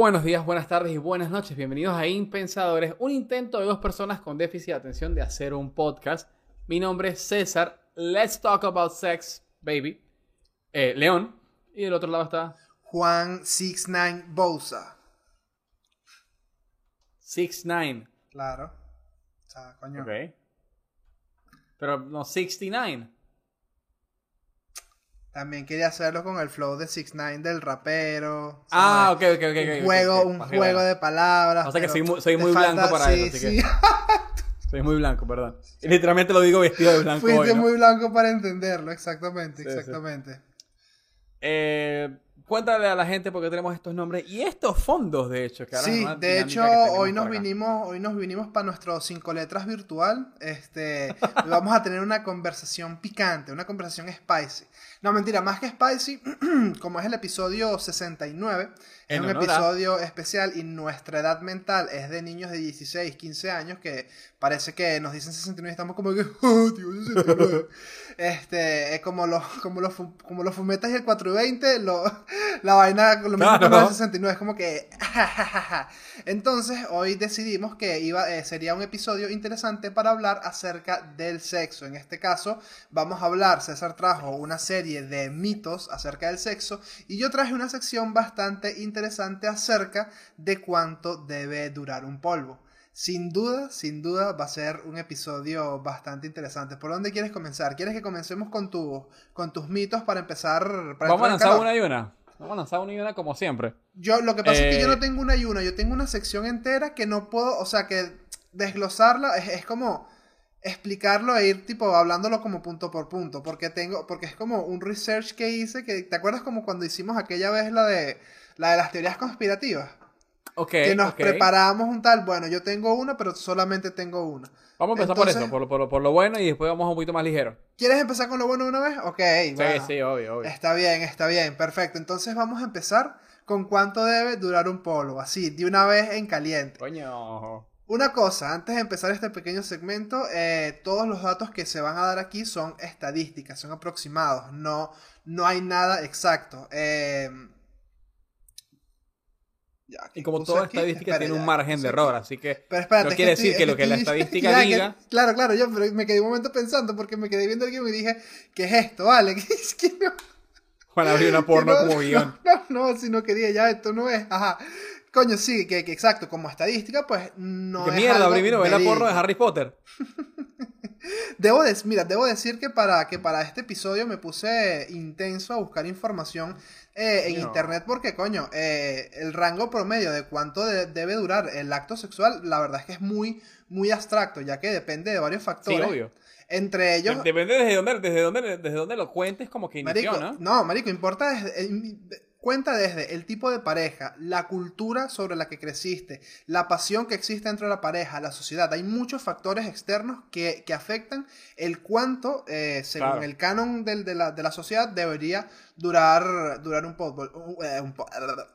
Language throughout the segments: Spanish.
Buenos días, buenas tardes y buenas noches. Bienvenidos a Impensadores, un intento de dos personas con déficit de atención de hacer un podcast. Mi nombre es César. Let's talk about sex, baby. Eh, León. Y del otro lado está Juan 69 Bousa. 69. Claro. O sea, coño. Ok. Pero no 69. También quería hacerlo con el flow de 69 del rapero. Ah, ok, ok, ok. Un juego, un juego de palabras. O sea que soy muy- soy muy blanco para eso, así sí. que- Soy muy blanco, perdón. Literalmente lo digo vestido de blanco Fuiste muy blanco para entenderlo, exactamente, exactamente. Eh, cuéntale a la gente por qué tenemos estos nombres y estos fondos, de hecho. Que ahora Sí, de hecho, hoy nos vinimos, hoy nos vinimos para nuestro cinco letras virtual. Este, vamos a tener una conversación picante, una conversación spicy. No, mentira, más que spicy, como es el episodio 69, es un honor a- episodio especial y nuestra edad mental es de niños de 16, 15 años que parece que nos dicen 69 y estamos como que, oh, tío, 69. Este, es como los, como los, como los fumetas y el 420, lo, la vaina, lo mismo Claro. con el 69, es como que, entonces hoy decidimos que iba, eh, sería un episodio interesante para hablar acerca del sexo. En este caso vamos a hablar, César trajo una serie de mitos acerca del sexo y yo traje una sección bastante interesante acerca de cuánto debe durar un polvo. Sin duda, sin duda va a ser un episodio bastante interesante. ¿Por dónde quieres comenzar? ¿Quieres que comencemos con, tu, con tus mitos para empezar? Para Vamos a lanzar una y una. Vamos a lanzar una y una como siempre. Yo, lo que pasa es que yo Eh, no tengo una y una, yo tengo una sección entera que no puedo, o sea, que desglosarla es, es como explicarlo e ir tipo hablándolo como punto por punto, porque tengo, porque es como un research que hice, que ¿te acuerdas como cuando hicimos aquella vez la de la de las teorías conspirativas? Ok. que nos ok. preparamos un tal, bueno, yo tengo una, pero solamente tengo una. Vamos a empezar Entonces- por eso, por, lo- por, lo- por lo bueno y después vamos un poquito más ligero. ¿Quieres empezar con lo bueno de una vez? Ok, Sí, bueno. sí, obvio, obvio. Está bien, está bien, perfecto. Entonces vamos a empezar con cuánto debe durar un polvo, así, de una vez en caliente. Coño. Una cosa, antes de empezar este pequeño segmento, eh, todos los datos que se van a dar aquí son estadísticas, son aproximados, no, no hay nada exacto. Eh, ya, Y como toda estadística tiene un margen de error, así que Pero espérate, no quiere estoy- decir que lo que la estadística ya, que- diga- claro, claro, yo pero me quedé un momento pensando porque me quedé viendo el guion y dije, ¿qué es esto? Vale, que es que no, Juan abrió una porno no, como guion. No, no, no, si no quería ya, esto no es. Ajá. Coño, sí, que, que exacto, como estadística, pues no ¿Qué es mierda? algo Primero ve la porno de. Harry Potter. Debo de- mira, debo decir que para, que para este episodio me puse intenso a buscar información eh, en internet porque, coño, eh, el rango promedio de cuánto de- debe durar el acto sexual, la verdad es que es muy, muy abstracto, ya que depende de varios Sí, factores. obvio. Entre ellos, Depende desde dónde, desde dónde, desde dónde lo cuentes como que inició, Marico, ¿no? no, marico, importa desde, eh, cuenta desde el tipo de pareja, la cultura sobre la que creciste, la pasión que existe dentro de la pareja, la sociedad. Hay muchos factores externos que, que afectan el cuánto, eh, según Claro. el canon del- de, la, de la sociedad, debería durar, durar un polvo. un- eh, po-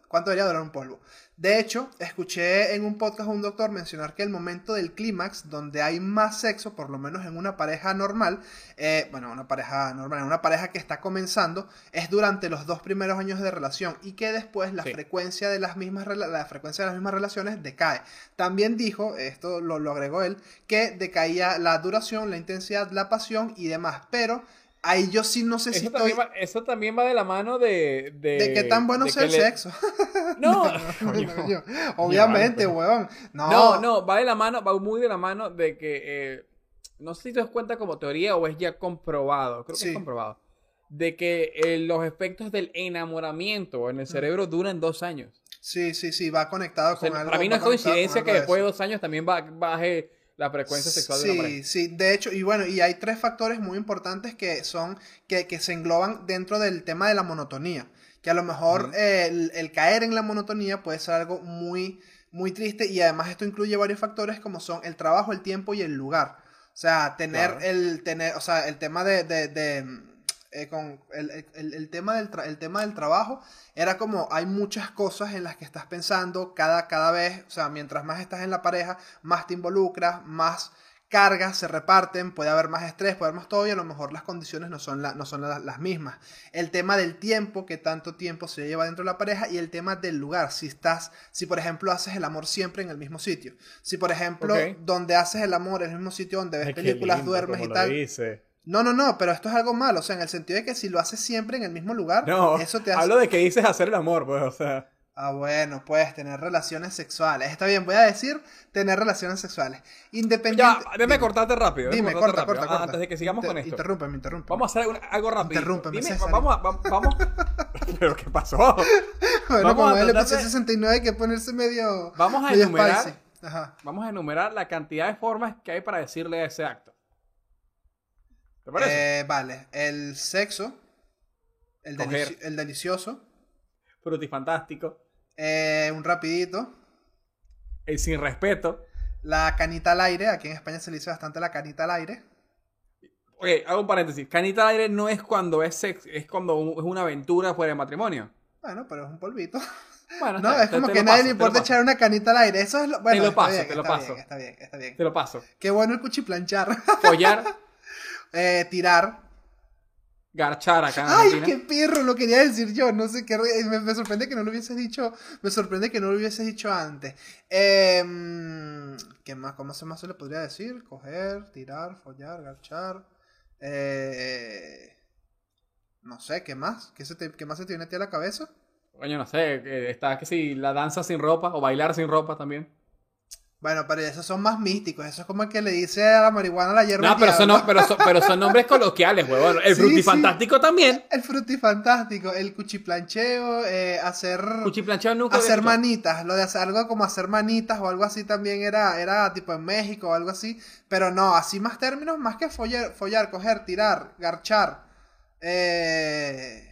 ¿Cuánto debería durar un polvo? De hecho, escuché en un podcast a un doctor mencionar que el momento del clímax, donde hay más sexo, por lo menos en una pareja normal, eh, bueno, una pareja normal, en una pareja que está comenzando, es durante los dos primeros años de relación y que después la Sí. frecuencia de las mismas la frecuencia de las mismas relaciones decae. También dijo, esto lo, lo agregó él, que decaía la duración, la intensidad, la pasión y demás, pero ahí yo sí no sé si Eso estoy también, va, eso también va de la mano de... De, de qué tan bueno sea el le- sexo. No. Obviamente, weón. No, No, no, va de la mano, va muy de la mano de que, eh, no sé si te das cuenta como teoría o es ya comprobado, creo que Sí. es comprobado, de que eh, los efectos del enamoramiento en el cerebro duran dos años. Sí, sí, sí, va conectado O sea, con algo. para mí no es coincidencia que después de dos años también ba- baje la frecuencia sexual de una Sí, pareja. sí, de hecho, y bueno, y hay tres factores muy importantes que son, que, que se engloban dentro del tema de la monotonía. Que a lo mejor Ujú. eh, el, el caer en la monotonía puede ser algo muy, muy triste y además esto incluye varios factores como son el trabajo, el tiempo y el lugar. O sea, tener Claro. el, tener, o sea, el tema de, de, de, eh, con el, el- el tema del tra- el tema del trabajo era como hay muchas cosas en las que estás pensando cada, cada vez, o sea, mientras más estás en la pareja, más te involucras, más cargas se reparten, puede haber más estrés, puede haber más todo y a lo mejor las condiciones no son, la- no son la- las mismas. El tema del tiempo, que tanto tiempo se lleva dentro de la pareja y el tema del lugar, si estás, si por ejemplo haces el amor siempre en el mismo sitio, si por ejemplo donde haces el amor en el mismo sitio donde ves Ay, películas, lindo duermes y tal. dice. No, no, no, pero esto es algo malo, o sea, en el sentido de que si lo haces siempre en el mismo lugar, No, eso te hace... hablo de que dices hacer el amor, pues, o sea. Ah, bueno, puedes tener relaciones sexuales. Está bien, voy a decir tener relaciones sexuales. Ya, Independiente. déjame cortarte rápido. Dime, corta, rápido, corta, ah, corta. Antes de que sigamos Inter- con esto. Interrúmpeme, interrúmpeme. Vamos a hacer algo, rápido. Interrúmpeme, Dime, vamos a. va- Vamos. ¿Pero qué pasó? Bueno, Vamos como él de- 69 hay que ponerse medio. Vamos a medio enumerar. Ajá. Vamos a enumerar la cantidad de formas que hay para decirle ese acto. ¿Te parece? Eh, vale, el sexo. El, Coger. delici- el delicioso. Frutifantástico. eh, un rapidito. El sin respeto. La canita al aire. Aquí en España se le dice bastante la canita al aire. Ok, hago un paréntesis. Canita al aire no es cuando es sex, es cuando un- es una aventura fuera de matrimonio. Bueno, pero es un polvito. Bueno, No, está- es te- como te que lo nadie paso, le te lo importa echar una canita al aire. Eso es lo. Bueno, lo está paso, bien, te lo está paso. bien, está bien, está bien. Te lo paso. Qué bueno el cuchiplanchar. Follar, eh, tirar. garchar acá ¡Ay, qué perro! Lo quería decir yo. No sé qué. re- Me, me sorprende que no lo hubieses dicho. Me sorprende que no lo hubieses dicho antes. Em, ¿Qué más? ¿Cómo se más se le podría decir? Coger, tirar, follar, garchar. Eh, no sé, ¿qué más? ¿Qué, se te- qué más se te viene a ti a la cabeza? Coño, no sé, eh, está que si la danza sin ropa o bailar sin ropa también. Bueno, pero esos son más místicos. Eso es como el que le dice a la marihuana la hierba. No, pero son, no- pero, son, pero son nombres coloquiales, huevón. El Sí, frutifantástico también. El frutifantástico, el cuchiplancheo, eh, hacer. Cuchiplancheo nunca. hacer manitas, lo de hacer algo como hacer manitas o algo así también era, era tipo en México o algo así, pero no, así más términos, más que follar, follar coger, tirar, garchar, eh,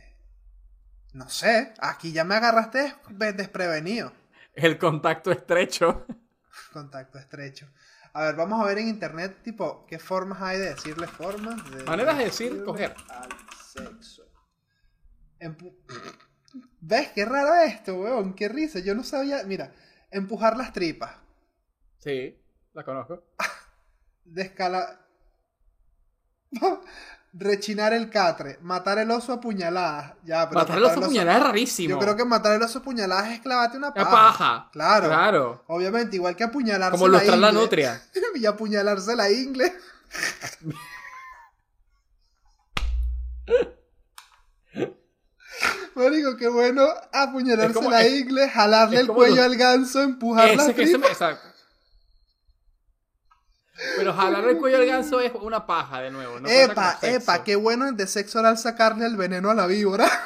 no sé, aquí ya me agarraste des- desprevenido, El contacto estrecho. Contacto estrecho. A ver, vamos a ver en internet, tipo, qué formas hay de decirle formas. De Maneras de decir coger. Al sexo. Empu- ¿Ves qué raro esto, weón? Qué risa. Yo no sabía. Mira, empujar las tripas. Sí, la conozco. Descala. Rechinar el catre. Matar el oso a puñaladas. Ya, pero Matar el oso puñalada es rarísimo. Yo creo que matar el oso a puñaladas es clavarte una paja. paja. Claro. Claro. Obviamente, igual que apuñalarse Como la lustrar la ingle. nutria. y apuñalarse la ingle. Marico, qué bueno apuñalarse como- la ingle, jalarle el como cuello los- al ganso, empujar Ese tripas. exacto. Pero jalar el cuello al ganso es una paja de nuevo. No epa, epa, qué bueno de sexo oral sacarle el veneno a la víbora.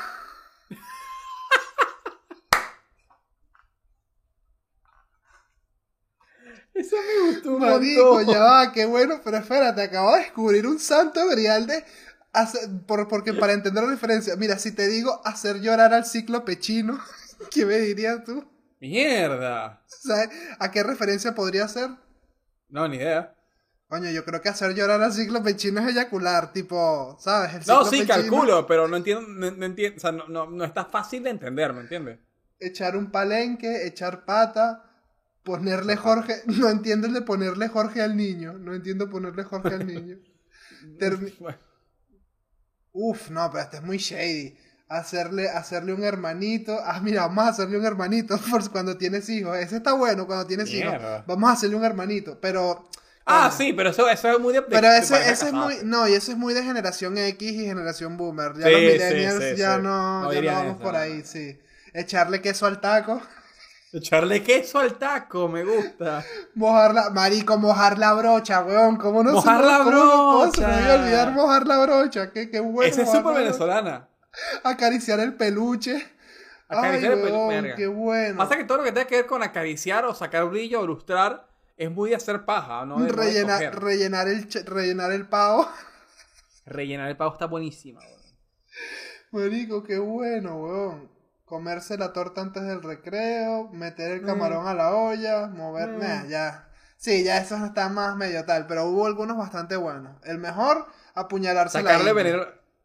Eso me gustó Marico, montón. ya va, qué bueno, pero espérate, acabo de descubrir un santo grial de... hacer- por- porque para entender la diferencia, mira, si te digo hacer llorar al ciclo pechino, ¿qué me dirías tú? Mierda. ¿Sabes? ¿A qué referencia podría ser? No, ni idea. Coño, yo creo que hacer llorar al ciclo pechino es eyacular, tipo, ¿sabes? El No, sí, calculo, pero no entiendo, no, no entiendo, o sea, no, no, no está fácil de entender, ¿me entiendes? Echar un palenque, echar pata, ponerle Jorge... No entiendo el de ponerle Jorge al niño, no entiendo ponerle Jorge al niño. Termi- Uf, no, pero este es muy shady. Hacerle, hacerle un hermanito. Ah, mira, vamos a hacerle un hermanito por cuando tienes hijos. Ese está bueno cuando tienes Mierda. hijos. Vamos a hacerle un hermanito. Pero. Ah, sí, pero eso, eso es muy de... Pero de ese, es muy. No, y eso es muy de generación X y generación boomer. Ya Sí, los millennials sí, ya no. No ya no vamos eso, por no. ahí, sí. Echarle queso al taco. Echarle queso al taco, me gusta. Mojar la. Marico, mojar la brocha, weón. ¿Cómo no Mojar se la cómo no- cómo se me brocha. iba a olvidar mojar la brocha? Qué, qué bueno. Esa es súper la brocha. venezolana. Acariciar el peluche. Acariciar Ay, el pelu- weón, verga. qué bueno. Pasa que todo lo que tenga que ver con acariciar o sacar brillo o lustrar es muy de hacer paja, ¿no? De- de rellenar, el, rellenar el pavo. Rellenar el pavo está buenísima, weón. Marico, qué bueno, weón. Comerse la torta antes del recreo, meter el Mm. camarón a la olla, mover... Mm. nah, ya. Sí, ya esos están más medio tal, pero hubo algunos bastante buenos. El mejor, apuñalarse la Sacarle veneno.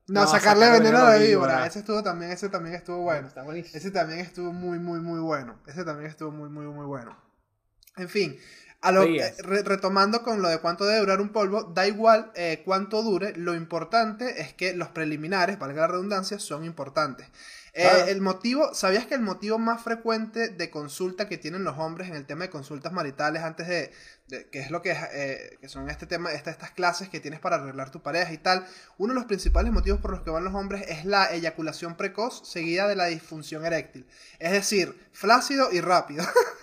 No, sacarle veneno a la víbora. Ese estuvo también, ese también estuvo bueno. Está buenísimo. Ese también estuvo muy, muy, muy bueno. Ese también estuvo muy, muy, muy bueno. En fin, a lo, eh, retomando con lo de cuánto debe durar un polvo, da igual eh, cuánto dure, lo importante es que los preliminares, valga la redundancia, son importantes. Eh, el motivo, ¿sabías que el motivo más frecuente de consulta que tienen los hombres en el tema de consultas maritales antes de, que es lo que, que son este tema, estas clases que tienes para arreglar tu pareja y tal, uno de los principales motivos por los que van los hombres es la eyaculación precoz seguida de la disfunción eréctil. Es decir, flácido y rápido.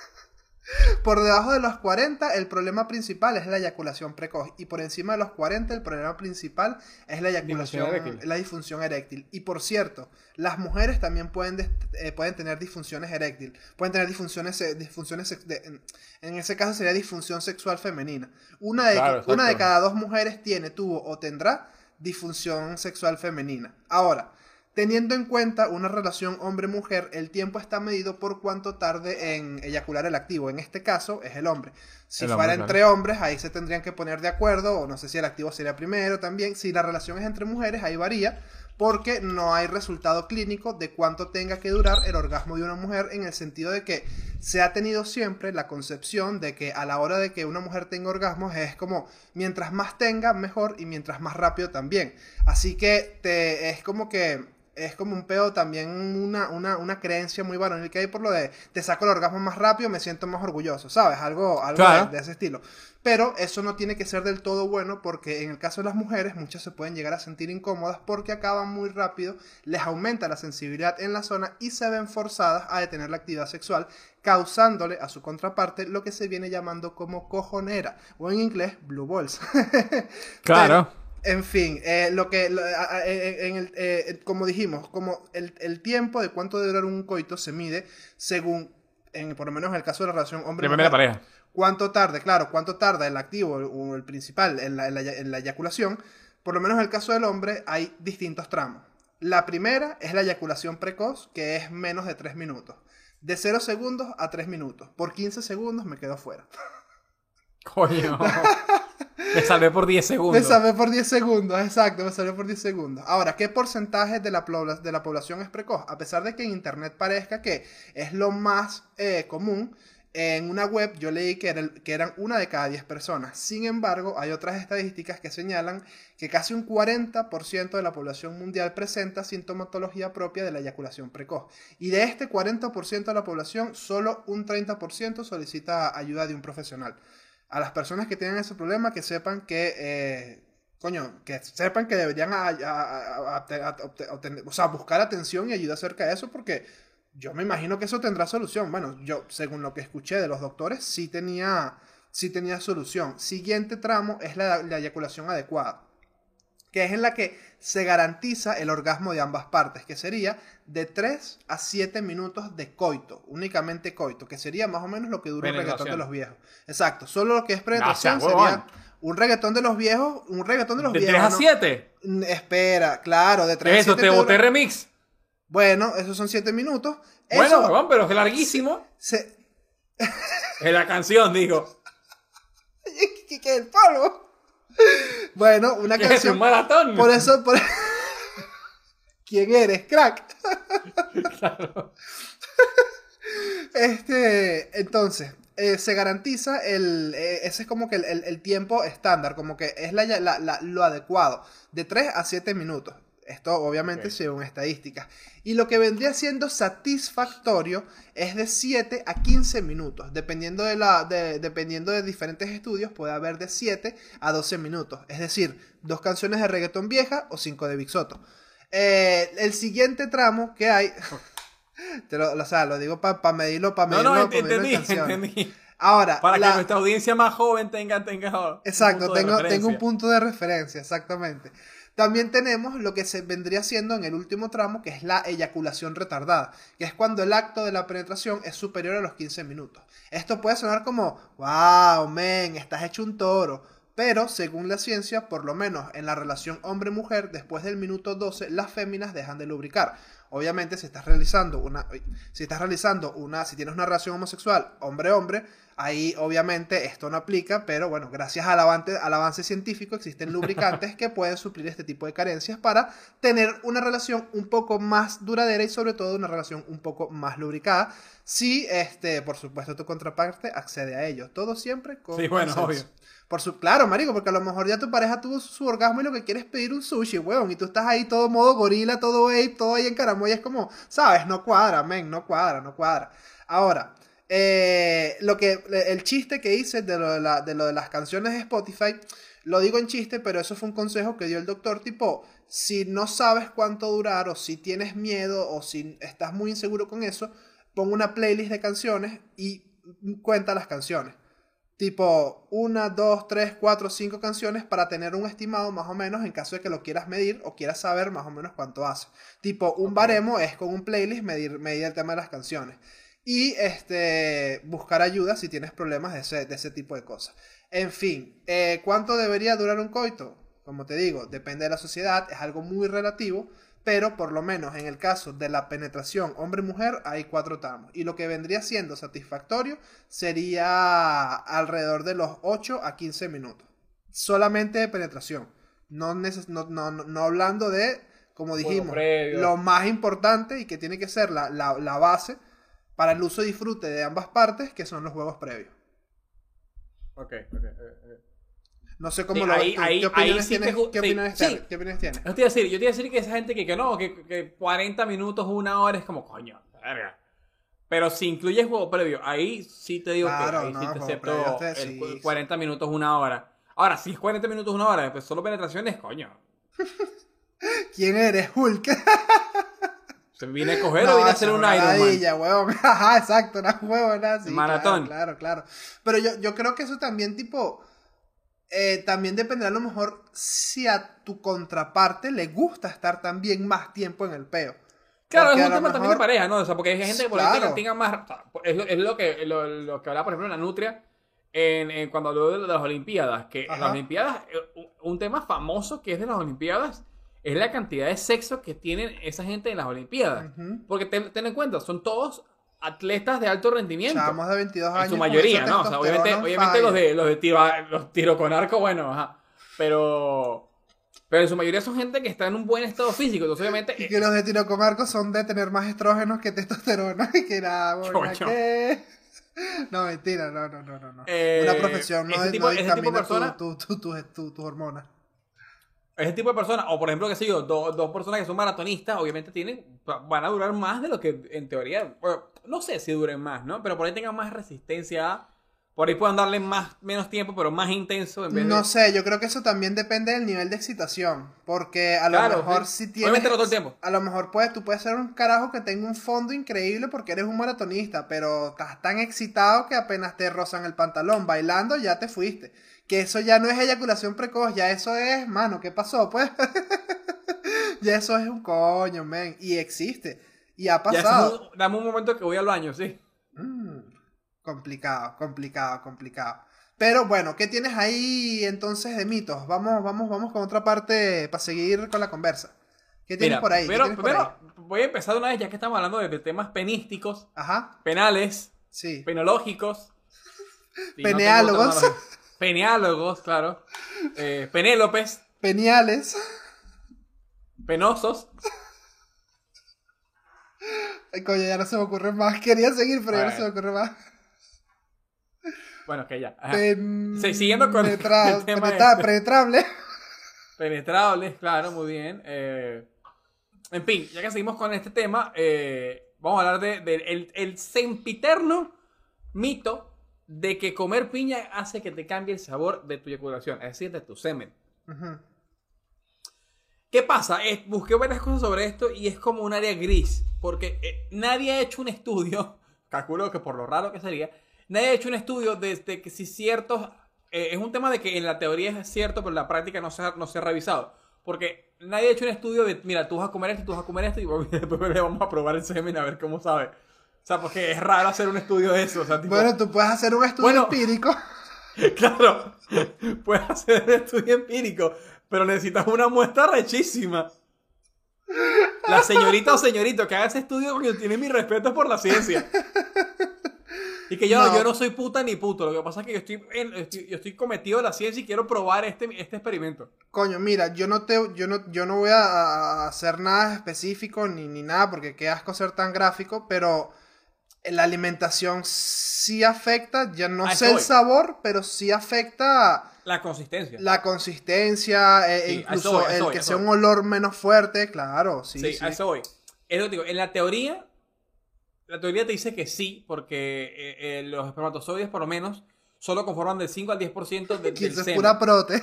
Por debajo de los 40 el problema principal es la eyaculación precoz y por encima de los 40 el problema principal es la eyaculación, la disfunción eréctil. Y por cierto, las mujeres también pueden, eh, pueden tener disfunciones eréctil, pueden tener disfunciones, eh, disfunciones en, ese caso sería disfunción sexual femenina. Una de, una de cada dos mujeres tiene, tuvo o tendrá disfunción sexual femenina. Ahora, Teniendo en cuenta una relación hombre-mujer, el tiempo está medido por cuánto tarde en eyacular el activo. En este caso es el hombre. Si fuera entre hombres, ahí se tendrían que poner de acuerdo, o no sé si el activo sería primero también. Si la relación es entre mujeres, ahí varía, porque no hay resultado clínico de cuánto tenga que durar el orgasmo de una mujer, en el sentido de que se ha tenido siempre la concepción de que a la hora de que una mujer tenga orgasmos es como mientras más tenga, mejor, y mientras más rápido también. Así que te, es como que es como un pedo también, una, una, creencia muy varonil que hay por lo de te saco el orgasmo más rápido, me siento más orgulloso, ¿sabes? Algo, algo de, ese estilo. Pero eso no tiene que ser del todo bueno porque en el caso de las mujeres muchas se pueden llegar a sentir incómodas porque acaban muy rápido, les aumenta la sensibilidad en la zona y se ven forzadas a detener la actividad sexual, causándole a su contraparte lo que se viene llamando como cojonera o en inglés blue balls. claro. En fin, eh, lo que, en el, eh, como dijimos, como el, tiempo de cuánto debe durar un coito se mide según, en, por lo menos en el caso de la relación hombre mujer pareja. Cuánto tarde, claro, cuánto tarda el activo o el principal en la, en la eyaculación. Por lo menos en el caso del hombre hay distintos tramos. La primera es la eyaculación precoz, que es menos de 3 minutos. De 0 segundos a 3 minutos. Por 15 segundos me quedo fuera. Coño. Me salvé por 10 segundos. Me salvé por 10 segundos, exacto, me salvé por 10 segundos. Ahora, ¿qué porcentaje de la, de la población es precoz? A pesar de que en Internet parezca que es lo más eh, común, en una web yo leí que, que eran una de cada 10 personas. Sin embargo, hay otras estadísticas que señalan que casi un 40% de la población mundial presenta sintomatología propia de la eyaculación precoz. Y de este 40% de la población, solo un 30% solicita ayuda de un profesional a las personas que tienen ese problema que sepan que, eh, coño, que sepan que deberían sea, buscar atención y ayuda acerca de eso porque yo me imagino que eso tendrá solución. Bueno, yo, según lo que escuché de los doctores, sí tenía, sí tenía solución. Siguiente tramo es la, la eyaculación adecuada que es en la que se garantiza el orgasmo de ambas partes, que sería de 3 a 7 minutos de coito, únicamente coito, que sería más o menos lo que dura un reggaetón de los viejos. Exacto, solo lo que es penetración sería un reggaetón de los viejos, un reggaetón de los viejos. ¿De 3 a 7? Espera, claro, de 3 a 7. Eso, te boté remix. Bueno, esos son 7 minutos. Bueno, pero es larguísimo. Se... es la canción, digo. ¿Qué, qué, el polvo? Bueno, una canción. Es un maratón. Por eso, por... ¿Quién eres, crack? claro. Este, entonces, eh, se garantiza el, eh, ese es como que el, tiempo estándar, como que es la, lo adecuado, de 3 a 7 minutos. Esto obviamente según estadísticas. Y lo que vendría siendo satisfactorio es de 7 a 15 minutos. Dependiendo de, la, dependiendo de diferentes estudios, puede haber de 7 a 12 minutos. Es decir, dos canciones de reggaetón vieja o cinco de Big Soto. Eh, el siguiente tramo que hay... te lo, o sea, lo digo para medirlo, para medirlo, no, no, entendí, entendí. Ahora, para que nuestra audiencia más joven tenga, tenga Exacto, tengo, tengo un punto de referencia, exactamente. También tenemos lo que se vendría siendo en el último tramo, que es la eyaculación retardada, que es cuando el acto de la penetración es superior a los 15 minutos. Esto puede sonar como, wow, men, estás hecho un toro. Pero, según la ciencia, por lo menos en la relación hombre-mujer, después del minuto 12, las féminas dejan de lubricar. Obviamente, si estás realizando una, si estás realizando una, si tienes una relación homosexual hombre-hombre, Ahí obviamente esto no aplica, pero bueno, gracias al avance, al avance científico existen lubricantes que pueden suplir este tipo de carencias para tener una relación un poco más duradera y sobre todo una relación un poco más lubricada. Si, este, por supuesto, tu contraparte accede a ello. Todo siempre con Sí, bueno, obvio. Por su, claro, marico, porque a lo mejor ya tu pareja tuvo su orgasmo y lo que quiere es pedir un sushi, weón, y tú estás ahí todo modo gorila, todo ape, todo ahí en caramoya, es como, sabes, no cuadra, men, no cuadra, no cuadra. Ahora, eh, lo que, el chiste que hice de lo de, la- de lo de las canciones de Spotify, lo digo en chiste, pero eso fue un consejo que dio el doctor, tipo, si no sabes cuánto durar, o si tienes miedo, o si estás muy inseguro con eso, pon una playlist de canciones y cuenta las canciones. Tipo, una, dos, tres, cuatro, cinco canciones para tener un estimado más o menos en caso de que lo quieras medir o quieras saber más o menos cuánto hace. Tipo, un baremo es con un playlist medir, medir el tema de las canciones. Y este, buscar ayuda si tienes problemas de ese, de ese tipo de cosas. En fin, eh, ¿cuánto debería durar un coito? Como te digo, depende de la sociedad, es algo muy relativo, pero por lo menos en el caso de la penetración hombre-mujer hay cuatro tramos. Y lo que vendría siendo satisfactorio sería alrededor de los 8 a 15 minutos. Solamente de penetración. No, neces- no, no, no- hablando de, como dijimos, lo más importante y que tiene que ser la, la- la base para el uso y disfrute de ambas partes, que son los juegos previos. Ok, ok. eh. No sé cómo Sí, lo ahí- tú. ahí- ¿Qué opiniones sí tienes? te ¿Qué opiniones sí. tienes? ¿Qué opiniones tienes? Yo te iba a decir, yo te iba a decir que esa gente que, que no, que, que 40 minutos, una hora es como, coño, verga. Pero si incluyes juego previo, ahí sí te digo Claro, que ahí no, sí te acepto previo, te- el sí, cu- sí. 40 minutos, una hora. Ahora, si es 40 minutos, una hora, pues solo penetraciones, coño. ¿Quién eres, Hulk? Se viene a coger No, o viene a hacer un una Iron Man. ladilla, huevón. Ajá, exacto, una huevona sí, Maratón. Claro, claro, claro. Pero yo, yo creo que eso también, tipo, eh, también dependerá a lo mejor si a tu contraparte le gusta estar también más tiempo en el peo. Claro, Porque es un tema también de mejor- pareja, ¿no? O sea, porque hay gente que por ahí Claro. tenga, tenga más. o sea, es, lo, es lo que, lo, lo que hablaba, por ejemplo, en la Nutria, en, en cuando habló de, las Olimpiadas. Que en las Olimpiadas, eh, un tema famoso que es de las Olimpiadas es la cantidad de sexo que tienen esa gente en las Olimpiadas. Porque ten, ten en cuenta, son todos atletas de alto rendimiento. Chamos de 22 años. En su mayoría, ¿no? O sea, obviamente, obviamente los de los de tiro, los tiro con arco, bueno, ajá. Pero. Pero en su mayoría son gente que está en un buen estado físico. Entonces, obviamente. Y eh, que los de tiro con arco son de tener más estrógenos que testosterona. Y que nada, bueno. No, mentira, no, no, no, no. no. Eh, Una profesión no, no tipo- de dictamina tu- persona- tu- tu- tu- tu- tus hormonas. Ese tipo de personas, o por ejemplo, qué sé yo, do- dos personas que son maratonistas, obviamente tienen, van a durar más de lo que en teoría, bueno, no sé si duren más, ¿no? Pero por ahí tengan más resistencia, por ahí puedan darle más, menos tiempo, pero más intenso en vez No de... sé, yo creo que eso también depende del nivel de excitación. Porque a lo mejor sí. si tienes. Obviamente no todo el tiempo. A lo mejor puedes, tú puedes ser un carajo que tenga un fondo increíble porque eres un maratonista, pero estás tan excitado que apenas te rozan el pantalón. Bailando ya te fuiste. Que eso ya no es eyaculación precoz, ya eso es, mano, ¿qué pasó? Pues. ya eso es un coño, men. Y existe. Y ha Ya, pasado. un- dame un momento que voy al baño, sí. Mm, complicado, complicado, complicado. Pero bueno, ¿qué tienes ahí entonces de mitos? Vamos, vamos, vamos con otra parte para seguir con la conversa. ¿Qué tienes Mira, por ahí? ¿Qué pero, tienes por pero ahí? voy a empezar de una vez, ya que estamos hablando de, de temas penísticos, Ajá, penales, sí. penológicos. Peneálogos. Peneálogos, claro. Eh, penélopes, Peniales. penosos. Ay, coño, ya no se me ocurre más. Quería seguir, pero ya no se me ocurre más. Bueno, que ya. Pen- Sí, siguiendo con penetra- el tema penetra- este. Penetrable. Penetrables, claro, muy bien. Eh, en fin, ya que seguimos con este tema, eh, vamos a hablar del de, el, el sempiterno mito de que comer piña hace que te cambie el sabor de tu eyaculación, es decir, de tu semen. ¿Qué pasa? Eh, busqué varias cosas sobre esto y es como un área gris, porque eh, nadie ha hecho un estudio, calculo que por lo raro que sería, nadie ha hecho un estudio desde que si ciertos... eh, es un tema de que en la teoría es cierto, pero en la práctica no se ha, no se ha revisado. Porque nadie ha hecho un estudio de, mira, tú vas a comer esto, tú vas a comer esto, y después le vamos a probar el semen a ver cómo sabe. O sea, porque es raro hacer un estudio de eso. O sea, tipo, Bueno, tú puedes hacer un estudio Bueno. empírico. Claro, puedes hacer un estudio empírico, pero necesitas una muestra rechísima. La señorita o señorito que haga ese estudio, coño, tiene mi respeto por la ciencia. Y que yo No. yo no soy puta ni puto. Lo que pasa es que yo estoy, en- estoy- yo estoy cometido de la ciencia y quiero probar este, este experimento. Coño, mira, yo no te, yo no, yo no voy a, a hacer nada específico ni, ni nada porque qué asco ser tan gráfico, pero la alimentación sí afecta, ya no sé el sabor, pero sí afecta La consistencia. la consistencia, e- e Sí, a incluso voy, el voy, que sea voy. un olor menos fuerte, claro, sí, sí, sí. a eso voy. Es lo que digo. En la teoría, la teoría te dice que sí, porque eh, eh, los espermatozoides, por lo menos, solo conforman del 5 al 10% de, del semen. pura prote.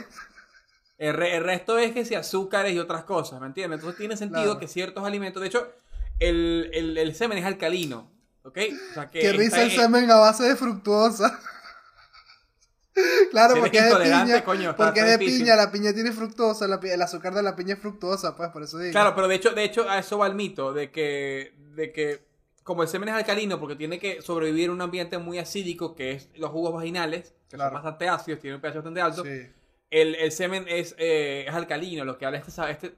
El, re- el resto es que si azúcares y otras cosas, ¿me entiendes? Entonces tiene sentido Claro. que ciertos alimentos, de hecho, el, el- el semen es alcalino, ¿ok? O sea que Qué risa el semen a base de fructuosa. claro, porque es de piña. coño, porque es de difícil. piña, la piña tiene fructosa, la el azúcar de la piña es fructuosa, pues por eso digo. Claro, pero de hecho, de hecho, a eso va el mito, de que, de que como el semen es alcalino, porque tiene que sobrevivir en un ambiente muy acídico, que es los jugos vaginales, que Claro. son bastante ácidos, tienen un pH bastante alto, Sí. el, el semen es, eh, es alcalino, lo que habla este, este,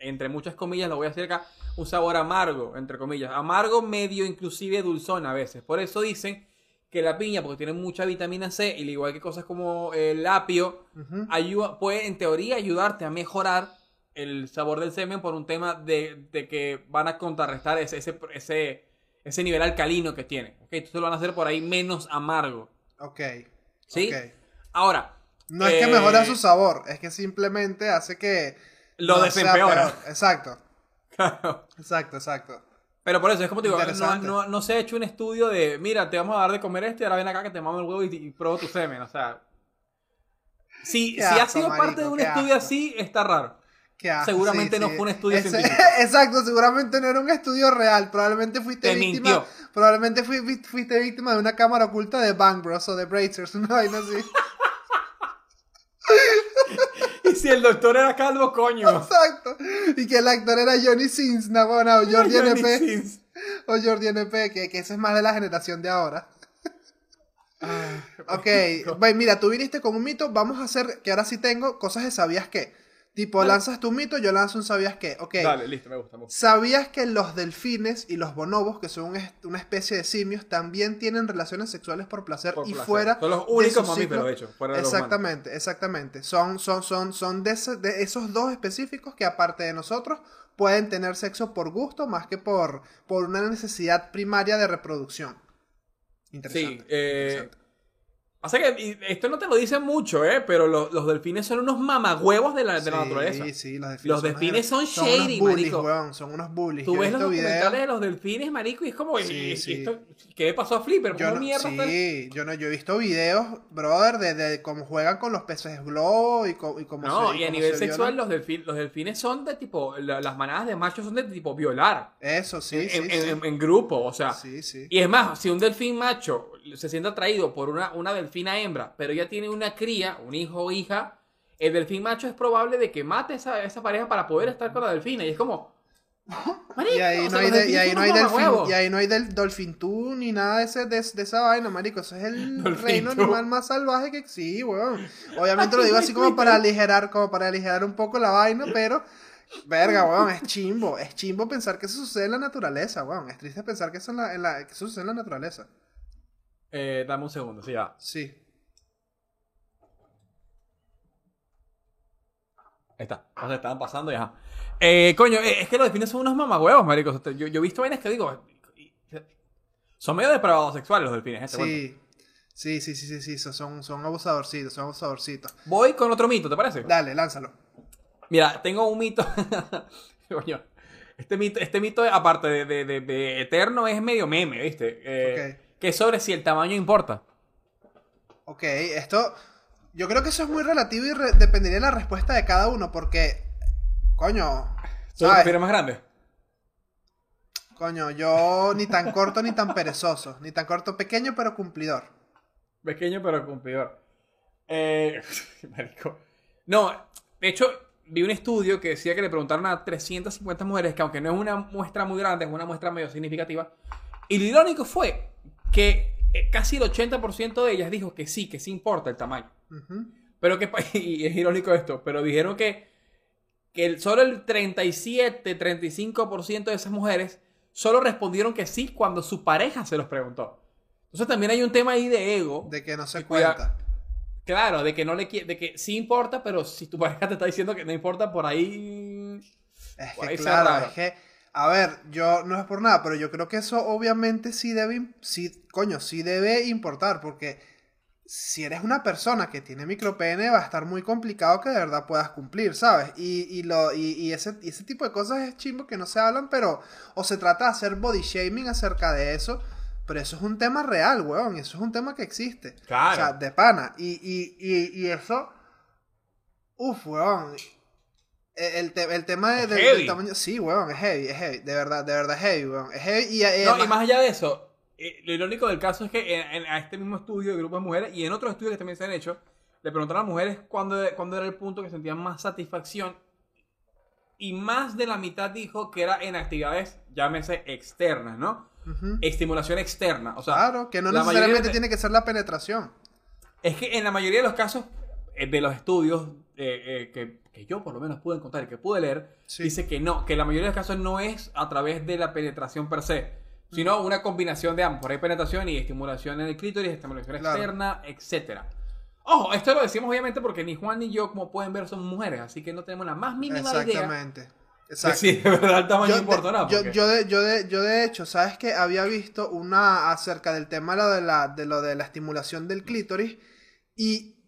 entre muchas comillas, lo voy a decir acá, un sabor amargo, entre comillas, amargo, medio, inclusive dulzón a veces. Por eso dicen que la piña, porque tiene mucha vitamina C, y al igual que cosas como el apio, ayuda, puede en teoría ayudarte a mejorar el sabor del semen por un tema de, de que van a contrarrestar ese, ese, ese, ese nivel alcalino que tiene. ¿ok? Entonces lo van a hacer por ahí menos amargo. Ok. ¿Sí? Ahora. No es que eh, mejora su sabor, es que simplemente hace que Lo no sea desempeora. peor. Exacto, Claro. exacto, exacto. Pero por eso, es como te digo, no, no, no se ha hecho un estudio de, mira, te vamos a dar de comer esto y ahora ven acá que te mamo el huevo y, y pruebo tu semen. O sea, si, si ha sido parte de un estudio asco. así, está raro. Asco, Seguramente no fue un estudio Ese- científico. Exacto, seguramente no era un estudio real. Probablemente fuiste Te víctima. mintió. Probablemente fuiste víctima de una cámara oculta de Bang Bros o de Brazers, una vaina así. Y si el doctor era calvo, coño. Exacto. Y que el actor era Johnny Sins, no, bueno, o Jordi NP. O Jordi NP, que, que ese es más de la generación de ahora. Ok, bueno, mira, tú viniste con un mito, vamos a hacer, que ahora sí tengo, cosas de sabías qué. Tipo, Vale. lanzas tu mito, yo lanzo un sabías qué. Ok. Dale, listo, me gusta. me gusta. ¿Sabías que los delfines y los bonobos, que son una especie de simios, también tienen relaciones sexuales por placer Por y placer. fuera Son los únicos mamíferos, de hecho, fuera de los humanos. Exactamente, exactamente. Son, son, son, son de, ese- de esos dos específicos que aparte de nosotros pueden tener sexo por gusto más que por, por una necesidad primaria de reproducción. Interesante. Sí, eh, interesante. Pasa que y esto no te lo dicen mucho, ¿eh? Pero lo- los delfines son unos mamagüevos de la, de la Sí, naturaleza. sí, los delfines, Los son delfines son unos shady, bullies, marico. weón, son unos bullies. Tú Yo ves los documentales de los delfines, marico, y es como, Sí, ¿y- y sí. esto- ¿qué le pasó a Flipper? Yo ¿Cómo no, mierda sí, yo no, yo he visto videos, brother, de, de cómo juegan con los peces globo y, co- y cómo No, se- y a nivel se sexual los, delfin- los delfines son de tipo, la- las manadas de machos son de tipo violar. Eso, sí, en, sí, en- sí. en- en grupo, o sea. Sí, sí. Y es más, si un delfín macho se siente atraído por una, una delfina hembra, pero ya tiene una cría, un hijo o hija, el delfín macho es probable de que mate a esa, esa pareja para poder estar con la delfina. Y es como. Marico, Y ahí, no hay, hay, de- y ahí no hay delfín, y ahí no hay del Dolphin Toon ni nada de, ese, de, de esa vaina, marico. Eso es el Dolphin reino animal más salvaje que sí, weón. Obviamente lo digo así como para aligerar, como para aligerar un poco la vaina, pero verga, weón, es chimbo, es chimbo pensar que eso sucede en la naturaleza, weón. Es triste pensar que eso, en la, en la- que eso sucede en la naturaleza. Eh, dame un segundo, sí, ya. Sí. Ahí está. O sea, estaban pasando y ajá. Eh, coño, eh, es que los delfines son unos mamagüevos, marico. O sea, Yo, yo he visto vainas que digo. Son medio depravados sexuales los delfines, este. Sí. Sí, sí, sí, sí, sí, so- son, son abusadorcitos, son abusadorcitos. Voy con otro mito, ¿te parece? Dale, lánzalo. Mira, tengo un mito. Coño. Este mito, este mito, aparte de, de- de- de eterno, es medio meme, ¿viste? Eh, Que es sobre si el tamaño importa. Ok, esto. Yo creo que eso es muy relativo y re- dependería de la respuesta de cada uno, porque. Coño. ¿Tú prefieres más grande? Coño, yo ni tan corto ni tan perezoso. Ni tan corto, pequeño pero cumplidor. Pequeño pero cumplidor. Eh, marico. No, de hecho, vi un estudio que decía que le preguntaron a 350 mujeres, que aunque no es una muestra muy grande, es una muestra medio significativa. Y lo irónico fue que eh, casi el 80% de ellas dijo que sí, que sí importa el tamaño. Pero que, y es irónico esto, pero dijeron que, que el- solo el 37-35% de esas mujeres solo respondieron que sí cuando su pareja se los preguntó. Entonces también hay un tema ahí de ego. De que no se cuida- cuenta. Claro, de que no le de que sí importa, pero si tu pareja te está diciendo que no importa, por ahí. Es Por que ahí claro, es que, a ver, yo no es por nada, pero yo creo que eso obviamente sí debe, sí, coño, sí debe importar, porque si eres una persona que tiene micropene va a estar muy complicado que de verdad puedas cumplir, ¿sabes? Y, y, lo, y, y ese, tipo de cosas es chimbo que no se hablan, pero o se trata de hacer body shaming acerca de eso, pero eso es un tema real, weón, eso es un tema que existe. Claro. O sea, de pana. Y, y, eso. Uf, weón. El, el te- el tema de- Es del, tamaño. Sí, weón, es heavy, es heavy. De verdad, de verdad es heavy, weón. Es heavy y, eh, No, y más allá de eso, eh, lo irónico del caso es que en, en- a este mismo estudio de grupos de mujeres y en otros estudios que también se han hecho, le preguntaron a las mujeres cuándo, cuándo era el punto que sentían más satisfacción. Y más de la mitad dijo que era en actividades, llámese externas, ¿no? Estimulación externa. O sea, Claro, que no necesariamente de- tiene que ser la penetración. Es que en la mayoría de los casos eh, de los estudios eh, eh, que, que yo por lo menos pude encontrar y que pude leer, Sí. dice que no, que la mayoría de los casos no es a través de la penetración per se, sino una combinación de ambos. Por ahí penetración y estimulación en el clítoris, estimulación Claro. externa, etcétera. Ojo, esto lo decimos obviamente porque ni Juan ni yo, como pueden ver, son mujeres, así que no tenemos la más mínima idea Exactamente. Exacto. si de verdad el tamaño Yo, importa de, yo, de, yo, de, yo de hecho, ¿sabes que Había visto una acerca del tema de, la, de lo de la estimulación del clítoris y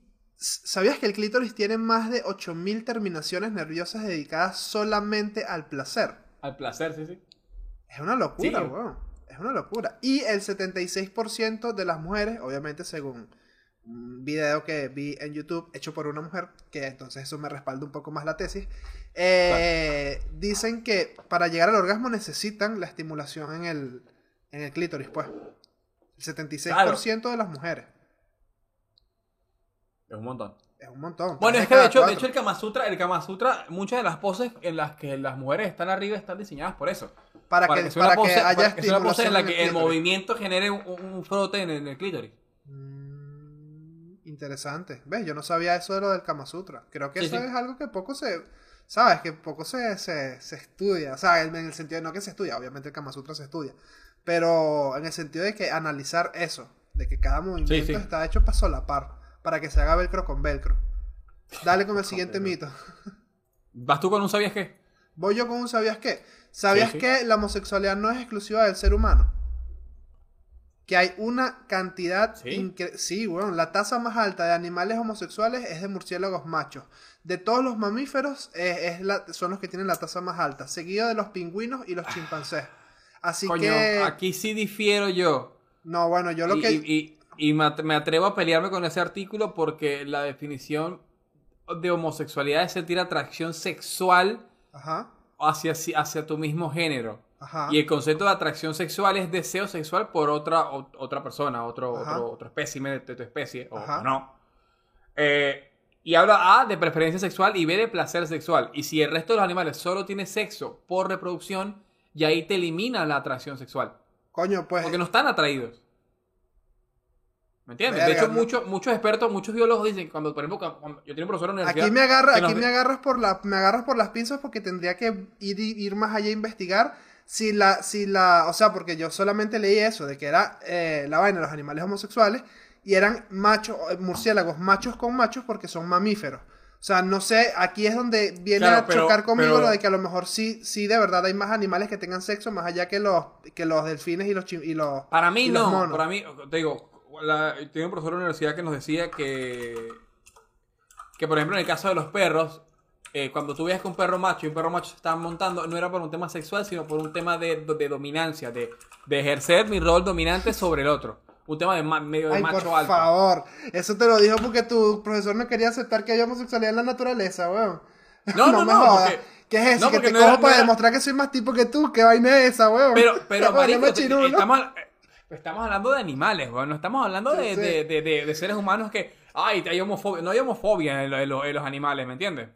¿sabías que el clítoris tiene más de 8000 terminaciones nerviosas dedicadas solamente al placer? Al placer, sí, sí. Es una locura, Sí. weón. Es una locura. Y el 76% de las mujeres, obviamente según un video que vi en YouTube hecho por una mujer, que entonces eso me respalda un poco más la tesis, eh, dicen que para llegar al orgasmo necesitan la estimulación en el, en el clítoris, pues. El 76% de las mujeres. Es un montón. Es un montón. Bueno, es que de hecho, de hecho el Kama Sutra, el Kama Sutra, muchas de las poses en las que las mujeres están arriba están diseñadas por eso. para, que, sea una para que haya para que sea una pose en la que el movimiento genere un, un frote en el, clítoris. Mm, interesante. ¿Ves? Yo no sabía eso de lo del Kama Sutra. Creo que Sí, eso sí. es algo que poco se. ¿Sabes? Que poco se, se, se estudia. O sea, en en el sentido de no que se estudia, obviamente el Kama Sutra se estudia. Pero en el sentido de que analizar eso, de que cada movimiento sí. está hecho para solapar, para que se haga velcro con velcro. Dale con el siguiente mito. ¿Vas tú con un sabías qué? Voy yo con un ¿sabías qué? ¿Sabías Sí, sí. que la homosexualidad no es exclusiva del ser humano? Que hay una cantidad... ¿Sí? Sí, weón. La tasa más alta de animales homosexuales es de murciélagos machos. De todos los mamíferos eh, es la- son los que tienen la tasa más alta. Seguido de los pingüinos y los chimpancés. Así Coño, que... aquí sí difiero yo. No, bueno, yo lo y, que... y- y- y me at- me atrevo a pelearme con ese artículo porque la definición de homosexualidad es sentir atracción sexual Ajá, hacia, hacia tu mismo género. ajá. Y el concepto de atracción sexual es deseo sexual por otra, o- otra persona, otro, Ajá. otro, otro espécimen de, de tu especie, o, no. Eh, y habla A de preferencia sexual y B de placer sexual. Y si el resto de los animales solo tiene sexo por reproducción, y ahí te elimina la atracción sexual. Coño, pues... Porque no están atraídos. ¿Me entiendes? de hecho, no. muchos, muchos expertos, muchos biólogos dicen que cuando, por ejemplo, cuando- yo tenía un profesor en la universidad. Aquí me agarra, aquí nos- me agarras por la, me agarras por las pinzas porque tendría que ir, ir más allá a investigar si la, si la, o sea, porque yo solamente leí eso, de que era eh, la vaina de los animales homosexuales y eran machos, eh, murciélagos, machos con machos porque son mamíferos. O sea, no sé, aquí es donde viene Claro, a pero- chocar conmigo pero- lo de que a lo mejor sí, sí de verdad hay más animales que tengan sexo más allá que los, que los delfines y los, y los Para mí y los no, monos. para mí, te digo, la, tenía un profesor en la universidad que nos decía que, que por ejemplo en el caso de los perros, eh, cuando tú veías que un perro macho y un perro macho se estaban montando, no era por un tema sexual, sino por un tema de, de dominancia, de, de ejercer mi rol dominante sobre el otro. Un tema de ma- medio de Ay, macho por alfa. favor. Eso te lo dijo porque tu profesor no quería aceptar que haya homosexualidad en la naturaleza, weón. No, no, me no, jodas. porque- ¿Qué es eso? no, que te no cojo era- no para demostrar que soy más tipo que tú. ¿Qué vaina es esa, weón? Pero, pero, marico, te- estamos, estamos hablando de animales, weón. No estamos hablando de, Sí, sí. de- de- de- de seres humanos que. Ay, hay homofobia. No hay homofobia en, lo- en lo- en los animales, ¿me entiendes?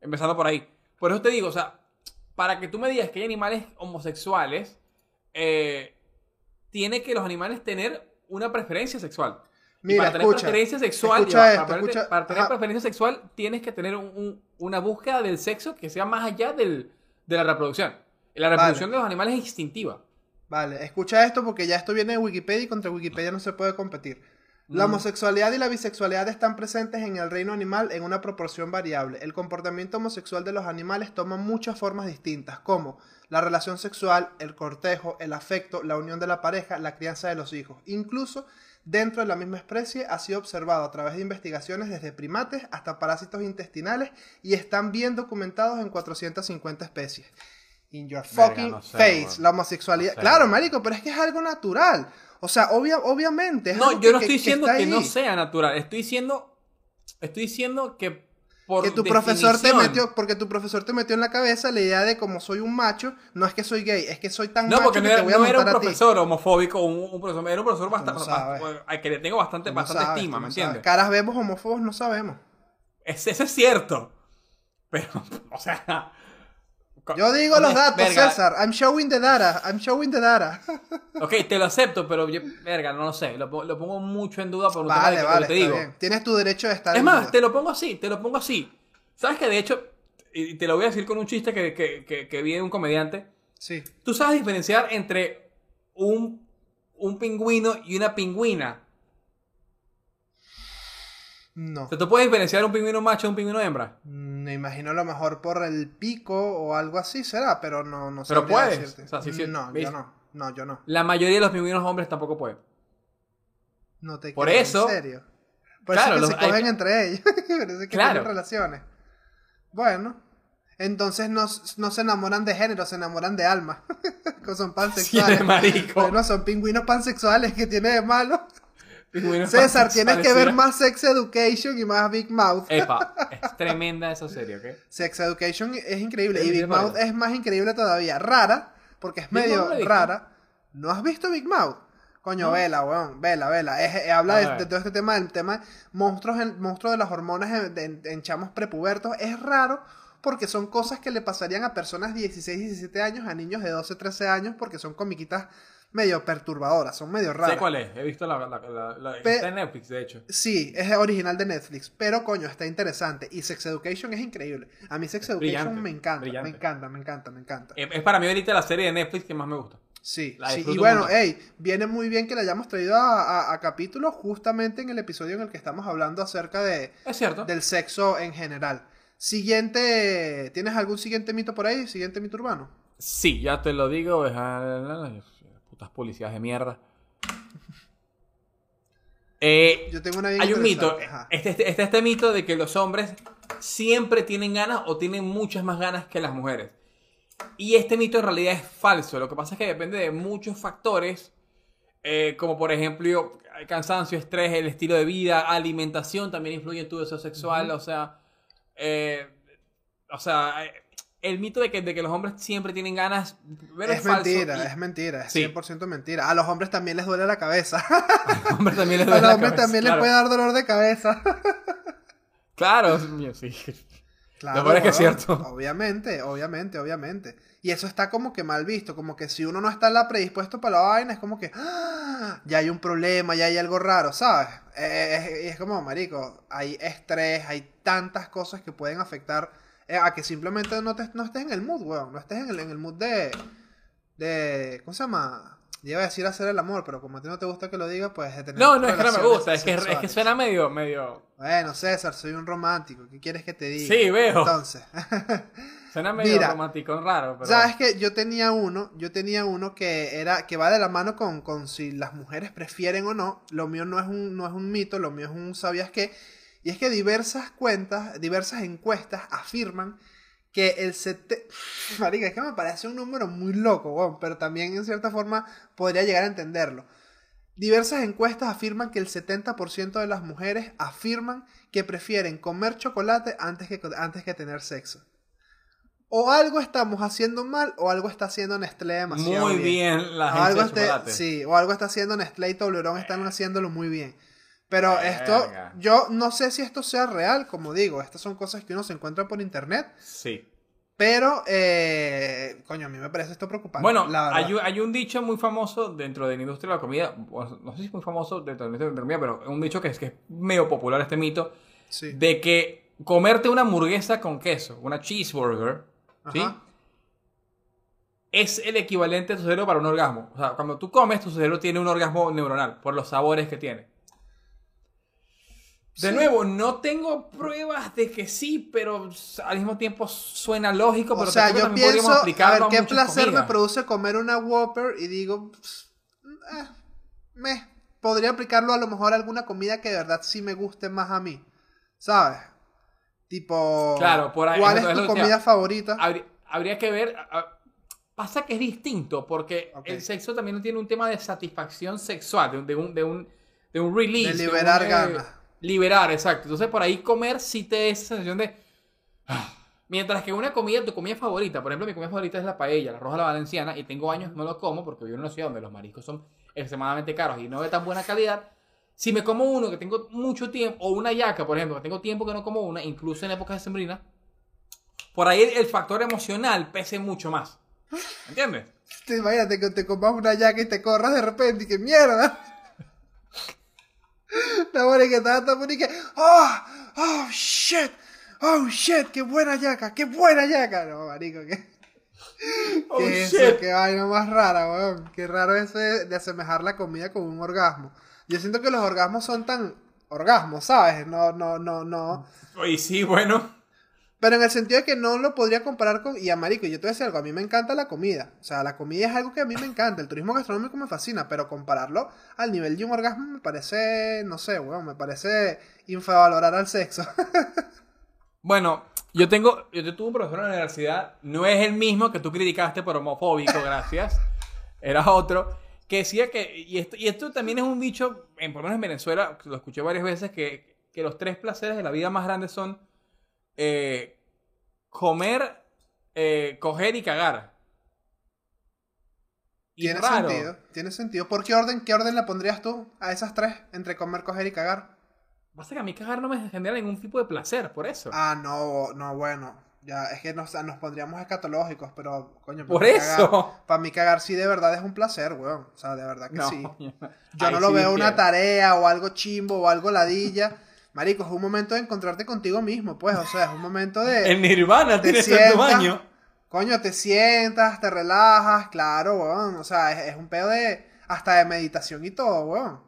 Empezando por ahí. Por eso te digo, o sea, para que tú me digas que hay animales homosexuales, eh, tiene que los animales tener una preferencia sexual. Mira, para tener escucha, preferencia sexual, escucha ya, esto, para, tener- escucha- para tener ajá. preferencia sexual, tienes que tener un- un- una búsqueda del sexo que sea más allá del- de la reproducción. La reproducción de los animales es instintiva. Vale, escucha esto porque ya esto viene de Wikipedia y contra Wikipedia no se puede competir. La Mm. homosexualidad y la bisexualidad están presentes en el reino animal en una proporción variable. El comportamiento homosexual de los animales toma muchas formas distintas, como la relación sexual, el cortejo, el afecto, la unión de la pareja, la crianza de los hijos. Incluso dentro de la misma especie ha sido observado a través de investigaciones desde primates hasta parásitos intestinales y están bien documentados en 450 especies. In your Verga, fucking no sé, face, weón. la homosexualidad. No sé, claro, marico, pero es que es algo natural. O sea, obvia- obviamente. es No, algo yo no que- estoy que diciendo está que no sea natural. Estoy diciendo. Estoy diciendo que por que tu profesor te metió, porque tu profesor te metió en la cabeza la idea de como soy un macho, no es que soy gay, es que soy tan No, macho porque que no te era, voy a no era un profesor homofóbico, un, un profesor, era un profesor bastante, al que le tengo bastante, no bastante sabes, estima, ¿me entiendes? Caras vemos homófobos, no sabemos. Es- eso es cierto. Pero, o sea. Yo digo los datos, Verga, César. I'm showing the data. I'm showing the data. Ok, te lo acepto, pero yo, verga, no lo sé. Lo, po- lo pongo mucho en duda por un Vale, tema de que, vale, te digo. bien. Tienes tu derecho de estar Es en más, duda. te lo pongo así, te lo pongo así. ¿Sabes que de hecho, y te lo voy a decir con un chiste que, que, que, que vi de un comediante, Sí. tú sabes diferenciar entre un, un pingüino y una pingüina. No. O sea, tú puedes diferenciar un pingüino macho de un pingüino hembra. Mm, Me imagino a lo mejor por el pico o algo así será, pero no, no Pero sabría puedes, decirte. o sea, sí, sí, no, ¿ves? yo no. No, yo no. La mayoría de los pingüinos hombres tampoco pueden. No te Por creo, eso- ¿En serio? Por Claro, eso los- que se hay- cogen entre ellos. Por eso que Claro. tienen relaciones. Bueno. Entonces no, no se enamoran de género, se enamoran de alma. Son pansexuales. Sí, marico. Bueno, son pingüinos pansexuales que tiene de malo. César, tienes que ver más Sex Education y más Big Mouth. Epa, es tremenda esa serie, ¿ok? Sex Education es increíble. Y Big. Mouth es más increíble todavía. Rara, porque es medio rara. ¿No has visto Big Mouth? Coño, No. vela, weón, vela, vela. Es- eh, habla de, todo este tema, del tema de monstruos, en, monstruos de las hormonas en, en- en chamos prepubertos. Es raro porque son cosas que le pasarían a personas de 16, 17 años, a niños de 12, 13 años, porque son comiquitas medio perturbadoras, son medio raras. Sé cuál es, he visto la, la, la, la- Pe- está en Netflix, de hecho. Sí, es original de Netflix, pero coño, está interesante. Y Sex Education es increíble. A mí Sex Education brillante, me encanta, brillante. me encanta, me encanta, me encanta. Es para mí ahorita la serie de Netflix que más me gusta. Sí, sí. Y bueno, hey, viene muy bien que la hayamos traído a, a, a capítulo justamente en el episodio en el que estamos hablando acerca de, Es cierto. del sexo en general. Siguiente, ¿tienes algún siguiente mito por ahí? Siguiente mito urbano. Sí, ya te lo digo. es- Putas policías de mierda. Eh, Yo tengo una bien hay un mito. Este, este, este, este mito de que los hombres siempre tienen ganas o tienen muchas más ganas que las mujeres. Y este mito en realidad es falso. Lo que pasa es que depende de muchos factores. eh, como por ejemplo, el cansancio, estrés, el estilo de vida, alimentación también influye en tu deseo sexual. O sea, eh, o sea, el mito de que, de que los hombres siempre tienen ganas. pero Es falso mentira, y es mentira, es Sí. 100% mentira. A los hombres también les duele la cabeza. a los hombres también les A duele los la hombres cabeza, también claro. les puede dar dolor de cabeza. Claro, mío, sí. Claro, Lo es que es cierto. Obviamente, obviamente, obviamente. Y eso está como que mal visto, como que si uno no está la predispuesto para la vaina, es como que ¡ah! ya hay un problema, ya hay algo raro, ¿sabes? Eh, Es, es como, marico, hay estrés, hay tantas cosas que pueden afectar eh, a que simplemente no, te- no estés en el mood, weón, no estés en el, en el mood de, de, ¿cómo se llama? Iba a decir hacer el amor, pero como a ti no te gusta que lo diga, pues de tener No, no, es que no me gusta. Es que, es que suena medio, medio. Bueno, César, soy un romántico, ¿qué quieres que te diga? Sí, veo. Entonces... Suena medio Mira, romántico, raro. Pero... Sabes que yo tenía uno, yo tenía uno que era que va de la mano con, con si las mujeres prefieren o no. Lo mío no es un no es un mito, lo mío es un sabías qué. Y es que diversas cuentas, diversas encuestas afirman que el sete... Marica, es que me parece un número muy loco, weón, pero también en cierta forma podría llegar a entenderlo. Diversas encuestas afirman que el 70% de las mujeres afirman que prefieren comer chocolate antes que, antes que tener sexo. O algo estamos haciendo mal o algo está haciendo Nestlé demasiado Muy bien la o gente algo de chocolate. sí, o algo está haciendo Nestlé y Toblerone están haciéndolo muy bien. Pero esto, yo no sé si esto sea real, como digo, estas son cosas que uno se encuentra por internet, Sí. pero, eh, coño, a mí me parece esto preocupante. Bueno, la hay, un- hay un dicho muy famoso dentro de la industria de la comida. No sé si es muy famoso dentro de la industria de la comida, pero un dicho que es, que es medio popular este mito. Sí. De que comerte una hamburguesa con queso, una cheeseburger, ¿sí? Ajá. es el equivalente de tu cerebro para un orgasmo. O sea, cuando tú comes, tu cerebro tiene un orgasmo neuronal por los sabores que tiene. De Sí. nuevo, no tengo pruebas de que sí, pero al mismo tiempo suena lógico. O pero sea, yo pienso, a ver, qué placer me produce comer una Whopper y digo, "Pss, eh, me podría aplicarlo a lo mejor a alguna comida que de verdad sí me guste más a mí, ¿sabes? Tipo, Claro, por ahí, ¿cuál es tu comida favorita? Habría, habría que ver. pasa que es distinto porque el sexo también tiene un tema de satisfacción sexual, de, un- de un, de, un, de un release. De liberar un, eh, ganas. Liberar, exacto. Entonces por ahí comer sí te da esa sensación de. ah. Mientras que una comida, tu comida favorita, por ejemplo, mi comida favorita es la paella, la roja la valenciana, y tengo años no lo como porque vivo en una ciudad donde los mariscos son extremadamente caros y no de tan buena calidad. Si me como uno que tengo mucho tiempo, o una yaca, por ejemplo, que tengo tiempo que no como una, incluso en épocas de sembrina, por ahí el, el factor emocional pese mucho más. ¿Entiendes? Te imagínate que te comas una yaca y te corras de repente y que mierda. La buena que estaba tan buena y que, oh, oh, shit, oh, shit, qué buena yaca, qué buena yaca. No, marico, que... Oh, ¿Qué es shit. eso? Qué vaina más rara, weón. Qué raro eso de, de asemejar la comida con un orgasmo. Yo siento que los orgasmos son tan orgasmos, ¿sabes? No, no, no, no. Oye, sí, bueno. Pero en el sentido de que no lo podría comparar con... Y a marico, yo te voy a decir algo, a mí me encanta la comida. O sea, la comida es algo que a mí me encanta. El turismo gastronómico me fascina, pero compararlo al nivel de un orgasmo me parece, no sé, weón, me parece infravalorar al sexo. Bueno, yo tengo, yo tuve un profesor en la universidad, no es el mismo que tú criticaste por homofóbico, gracias. Era otro, que decía que, y esto, y esto también es un dicho, en, por lo menos en Venezuela, lo escuché varias veces, que, que los tres placeres de la vida más grandes son eh, comer, eh, coger y cagar. Y tiene raro. sentido, tiene sentido. ¿Por qué orden, qué orden le pondrías tú a esas tres entre comer, coger y cagar? Pasa que a mí cagar no me genera ningún tipo de placer, por eso. Ah, no, no, bueno. Ya, es que nos, nos pondríamos escatológicos, pero, coño, por eso. Cagar, para mí cagar sí de verdad es un placer, weón. O sea, de verdad que no, sí. yo, no lo sí veo una tarea o algo chimbo o algo ladilla. Marico, es un momento de encontrarte contigo mismo, pues. O sea, es un momento de. El Nirvana te tiene tanto sientas, años. Coño, te sientas, te relajas, claro, weón. O sea, es, es un pedo de. Hasta de meditación y todo, weón.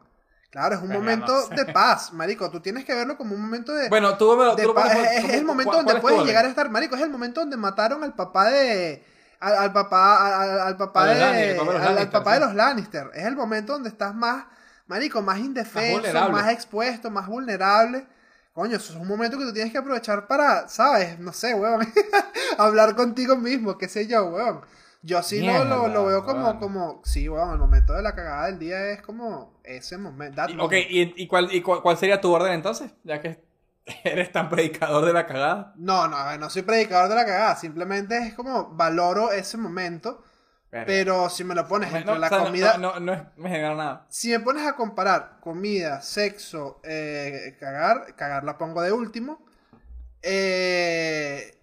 Claro, es un Verga, momento no sé. de paz, marico. Tú tienes que verlo como un momento de. Bueno, tú me de tú pones- es, es ¿cómo- el momento donde tu puedes llegar a estar, marico. Es el momento donde mataron al papá de. Al, al papá, al, al papá de. Lannister, al- papá de los Lannister. Es el momento donde estás más, marico, más indefenso, vulnerable. más expuesto, más vulnerable. Coño, eso es un momento que tú tienes que aprovechar para, ¿sabes? No sé, weón. hablar contigo mismo, qué sé yo, weón. Yo sí lo, lo, lo veo como, Mierda, como, sí, weón, el momento de la cagada del día es como ese momento. Y- Ok, moment. ¿y, y cuál, y cuál, cuál sería tu orden entonces? Ya que eres tan predicador de la cagada. No, no, no soy predicador de la cagada, simplemente es como valoro ese momento, pero si me lo pones entre no, la o sea, no- comida, No, no, no es- me genera nada. si me pones a comparar comida, sexo, eh, cagar, cagar la pongo de último, eh,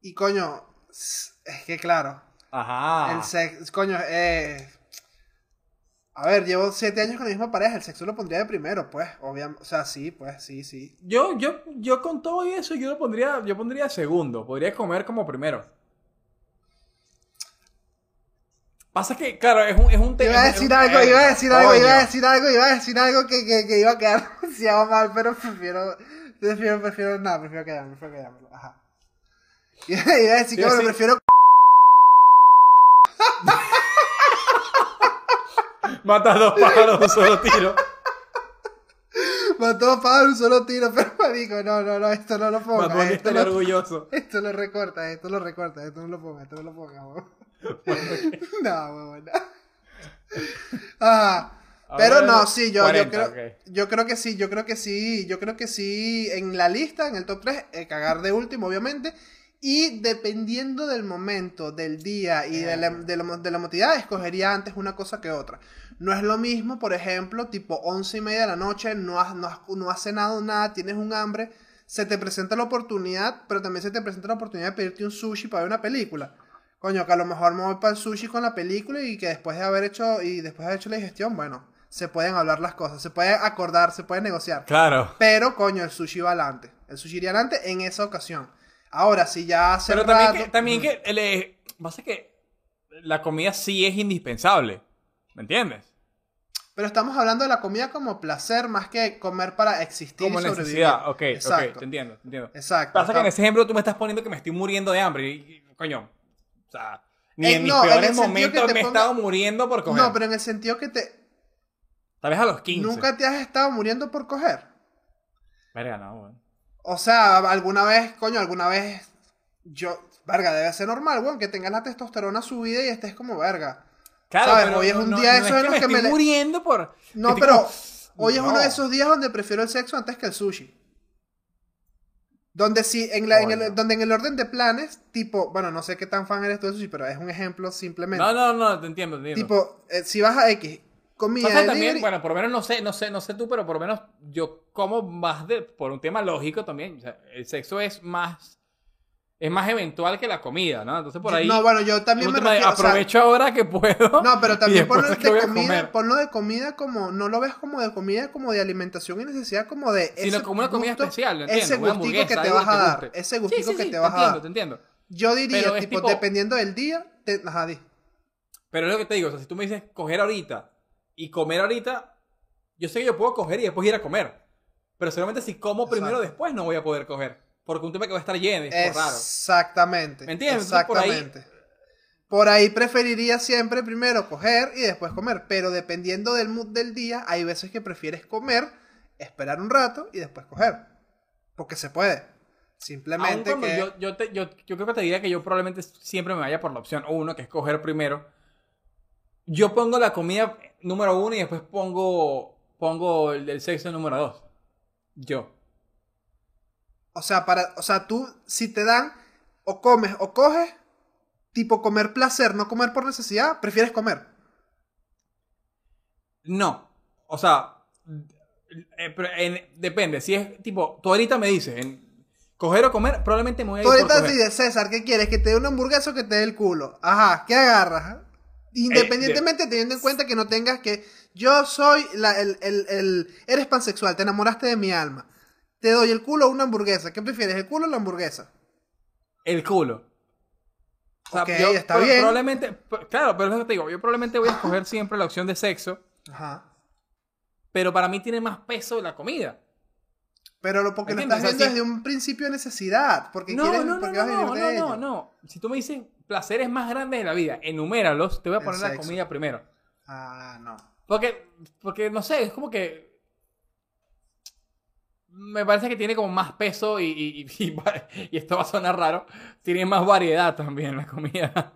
y coño, es que claro, Ajá. el sexo, coño, eh, a ver, llevo siete años con la misma pareja, el sexo lo pondría de primero, pues, obviamente, o sea, sí, pues, sí, sí. Yo, yo, yo con todo eso, yo lo pondría, yo pondría segundo. Podría comer como primero. Pasa que, claro, es un, es un tema. Iba a decir algo, iba a decir algo, iba a decir algo, iba a decir algo que, que, que iba a quedar demasiado mal, pero prefiero, prefiero, prefiero, nada, prefiero quedarme, prefiero quedarme, ajá. Iba iba a decir que a bueno, prefiero Matas dos pájaros de un solo tiro. mató a pagar un solo tiro, pero marico, no, no, no, esto no lo pongas, Bunny esto, estaría lo, orgulloso. esto lo recorta, esto lo recorta, esto no lo pongas, esto no lo pongas. No, weón, no. Ajá. A Pero ver, no, sí, yo, 40, yo, creo, yo creo que sí, yo creo que sí, yo creo que sí, en la lista, en el top 3, eh, cagar de último, obviamente, y dependiendo del momento, del día y de la, de, la, de la emotividad, escogería antes una cosa que otra. No es lo mismo, por ejemplo, tipo 11 y media de la noche, no has, no has, no has cenado nada, tienes un hambre, se te presenta la oportunidad, pero también se te presenta la oportunidad de pedirte un sushi para ver una película. Coño, que a lo mejor me voy para el sushi con la película y que después de haber hecho y después de haber hecho la digestión, bueno, se pueden hablar las cosas, se puede acordar, se puede negociar. Claro. Pero, coño, el sushi va adelante. El sushi iría adelante en esa ocasión. Ahora, si ya hace Pero también rato- que, también que el, eh, pasa que la comida sí es indispensable. ¿Me entiendes? Pero estamos hablando de la comida como placer más que comer para existir Como y sobrevivir. necesidad. Ok, Exacto. ok, te entiendo, te entiendo. Exacto. Pasa que en ese ejemplo tú me estás poniendo que me estoy muriendo de hambre. Y, y, coño, sea, ni Eh, en mis no, en el peores sentido momentos me he ponga- estado muriendo por coger. No, pero en el sentido que te... Tal vez a los 15. Nunca te has estado muriendo por coger. Verga, no, weón. O sea, alguna vez, coño, alguna vez yo... Verga, debe ser normal, weón, que tengas la testosterona subida y estés como verga. Claro, ¿Sabes? pero Hoy es un no- día no esos es en los que me estoy le- muriendo por... No, pero como- hoy es uno No. de esos días donde prefiero el sexo antes que el sushi. Donde sí, en, la- en el, donde en el orden de planes, tipo, bueno, no sé qué tan fan eres tú del sushi, pero es un ejemplo simplemente. No, no, no, te entiendo, te entiendo. Tipo, eh, si vas a X, comida de también, delivery- bueno, por lo menos no sé, no sé, no sé tú, pero por lo menos yo como más de, por un tema lógico también. O sea, el sexo es más, es más eventual que la comida, ¿no? Entonces por ahí. No, bueno, yo también me de refiero, o sea, aprovecho ahora que puedo. No, pero también ponlo de comida, ponlo de comida como, no lo ves como de comida, como de alimentación y necesidad, como de Sino como una comida especial, ¿lo? Ese gustico que te vas a dar, ese gustico que te vas a dar. te entiendo. Yo diría, tipo, tipo- dependiendo del día, te, ajá, di. Pero es lo que te digo, o sea, si tú me dices coger ahorita y comer ahorita, yo sé que yo puedo coger y después ir a comer. Pero seguramente si como primero Exacto. después no voy a poder coger. Porque un tema que va a estar lleno es raro. Exactamente. ¿Me entiendes? Entonces, por ahí- Exactamente. Por ahí preferiría siempre primero coger y después comer. Pero dependiendo del mood del día, hay veces que prefieres comer, esperar un rato y después coger. Porque se puede. Simplemente que. yo, yo, te- yo, yo creo que te diría que yo probablemente siempre me vaya por la opción uno, que es coger primero. Yo pongo la comida número uno y después pongo, pongo el, el sexo número dos. Yo. O sea, para, o sea, tú, si te dan o comes o coges, tipo comer placer, no comer por necesidad, prefieres comer. No. O sea, eh, en- depende. Si es tipo, tú ahorita me dices, en coger o comer, probablemente me voy a ir Tú ahorita César, ¿qué quieres? ¿Que te dé una hamburguesa o que te dé el culo? Ajá, ¿qué agarras? Independientemente, teniendo en cuenta que no tengas que. Yo soy la- el, el- el- Eres pansexual, te enamoraste de mi alma. Te doy el culo o una hamburguesa. ¿Qué prefieres, el culo o la hamburguesa? El culo. O sea, yo está bien. Probablemente, claro, pero es lo que te digo, yo probablemente voy a escoger siempre la opción de sexo, Ajá. pero para mí tiene más peso la comida. Pero lo, porque lo estás viendo desde un principio de necesidad. Porque No, quieres, no, no, porque no, vas a vivir no, de no, no, no. Si tú me dices placeres más grandes de la vida, enuméralos, te voy a poner la comida primero. Ah, no. Porque, porque no sé, es como que. Me parece que tiene como más peso y, y, y- esto va a sonar raro. Tiene más variedad también la comida.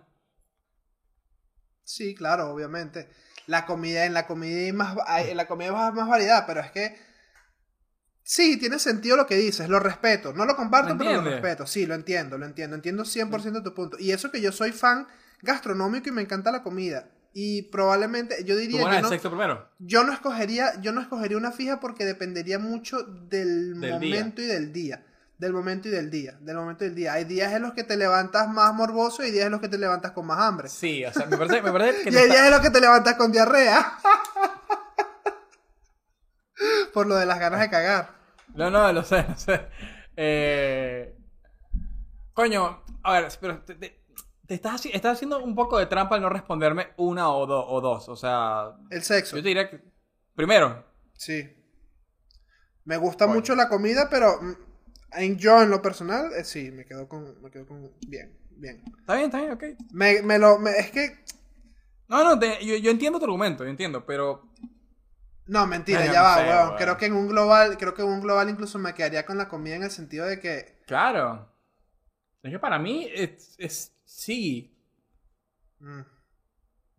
Sí, claro, obviamente. La comida, en la comida hay más, en la comida hay más variedad, pero es que sí, tiene sentido lo que dices, lo respeto. No lo comparto, ¿Me pero lo respeto. Sí, lo entiendo, lo entiendo. Entiendo 100% tu punto. Y eso que yo soy fan gastronómico y me encanta la comida. Y probablemente, yo ¿Tú diría, pones yo no, sexo primero? yo no escogería, yo no escogería una fija porque dependería mucho del, Del momento y del día. Del momento y del día. Del momento y del día. Hay días en los que te levantas más morboso y hay días en los que te levantas con más hambre. Sí, o sea, me parece, me parece que Y hay días en los que te levantas con diarrea. Por lo de las ganas de cagar. No, no, lo sé, lo sé. Eh... Coño, a ver, pero te, te- te estás, haci- estás haciendo un poco de trampa al no responderme una o, do- o dos. O sea, El sexo. yo te diría que. Primero, Sí. Me gusta mucho la comida, pero mm, en yo en lo personal, eh, sí, me quedo con, me quedo con bien, bien. está bien, está bien, ok. Me, me lo, me- es que, No, no, te- yo, yo entiendo tu argumento, yo entiendo, pero. no, mentira, Ay, ya no va, sé, weón. weón. Creo que en un global, creo que en un global incluso me quedaría con la comida en el sentido de que, Claro. Es que para mí es, es sí. mm,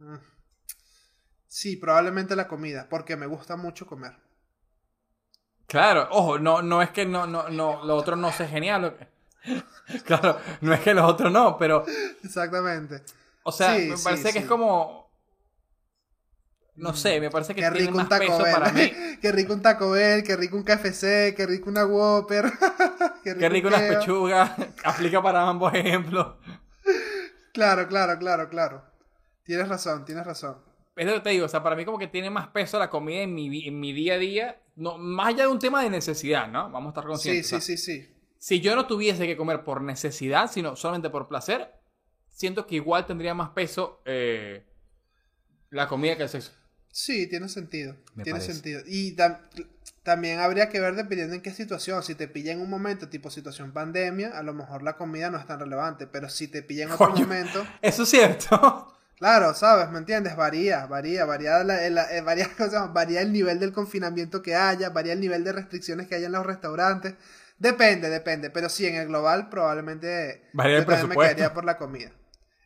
mm. sí, probablemente la comida, porque me gusta mucho comer. Claro, ojo, no, no es que no, no, no, lo otro no sea genial. Claro, no es que los otros no, pero. Exactamente. O sea, Sí, me sí, parece que sí. es como. No sé, me parece que Qué tiene rico un más Taco peso Bell. para mí. qué rico un Taco Bell, qué rico un KFC, qué rico una Whopper. qué Qué rico unas un pechugas. Aplica para ambos ejemplos. Claro, claro, claro, claro. Tienes razón, tienes razón. Es lo que te digo, o sea, para mí como que tiene más peso la comida en mi, en mi día a día. No, más allá de un tema de necesidad, ¿no? Vamos a estar Sí, conscientes. sí, o sea, sí, sí. Si yo no tuviese que comer por necesidad, sino solamente por placer, siento que igual tendría más peso eh, la comida que el sexo. Sí, tiene sentido. Me tiene parece. sentido. Y también habría que ver dependiendo en qué situación. Si te pilla en un momento tipo situación pandemia, a lo mejor la comida no es tan relevante. Pero si te pilla en otro Coño. momento, Eso es cierto. claro, ¿sabes? ¿Me entiendes? Varía, varía, varía, la- la- eh, varía, varía el nivel del confinamiento que haya, varía el nivel de restricciones que haya en los restaurantes. Depende, depende. Pero sí, en el global probablemente Varía el yo me presupuesto. quedaría por la comida.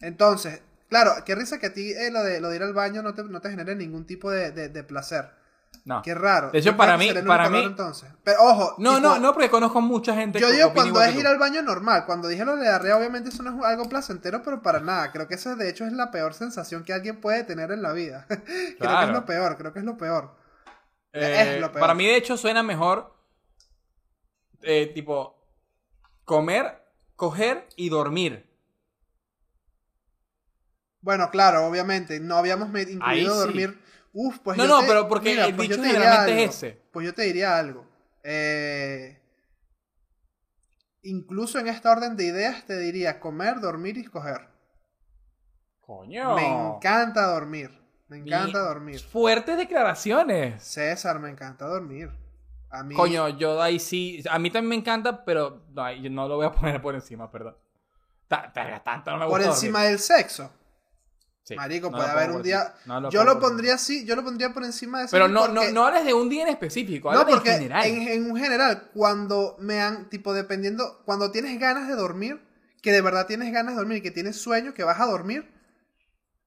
Entonces, claro, qué risa que a ti eh, lo, de, lo de ir al baño no te, no te genere ningún tipo de, de- de placer. No. Qué raro. De hecho, Yo para mí- para mí- entonces. Pero ojo. No, no, no, porque conozco mucha gente Yo digo cuando es ir al baño normal. Cuando dije lo de diarrea, obviamente eso no es algo placentero, pero para nada. Creo que eso de hecho es la peor sensación que alguien puede tener en la vida. creo que es lo peor, creo que es lo peor. Eh, es lo peor. Para mí, de hecho, suena mejor eh, tipo comer, coger y dormir. Bueno, claro, obviamente. No habíamos incluido sí. dormir. Uf, pues No, yo no, te- pero porque el pues dicho generalmente algo. es ese. Pues yo te diría algo. Eh, incluso en esta orden de ideas te diría comer, dormir y coger. Coño. Me encanta dormir. Me Mi- encanta dormir. Fuertes declaraciones. César, me encanta dormir. A mí. Coño, yo ahí sí. A mí también me encanta, pero no, yo no lo voy a poner por encima, perdón. Ta- ta- Tanto no me por gusta encima dormir. del sexo. Sí, Marico, no puede haber un día. yo lo pondría así, yo lo pondría por encima de encima. Pero no, no, porque- no hables de un día en específico, No, porque en general. en, en un general, cuando me han, tipo, dependiendo, cuando tienes ganas de dormir, que de verdad tienes ganas de dormir, que tienes sueño, que vas a dormir,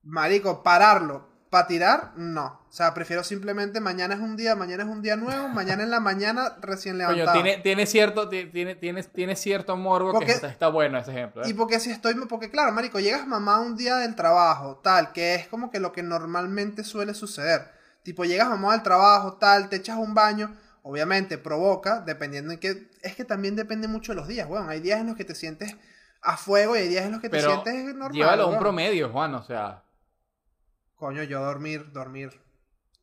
marico, pararlo, para tirar, no. O sea, prefiero simplemente mañana es un día, mañana es un día nuevo, mañana en la mañana recién Coño, levantado. tiene, tiene cierto, ti- tiene, tiene, tiene cierto morbo Porque- que está, está bueno ese ejemplo. ¿eh? Y porque si estoy, porque claro, marico, llegas mamá un día del trabajo, tal, que es como que lo que normalmente suele suceder. Tipo, llegas mamá del trabajo, tal, te echas un baño, obviamente provoca, dependiendo en qué, es que también depende mucho de los días, weón. Hay días en los que te sientes a fuego y hay días en los que te sientes normal. llévalo a un promedio, Juan, o sea, Coño, yo dormir, dormir,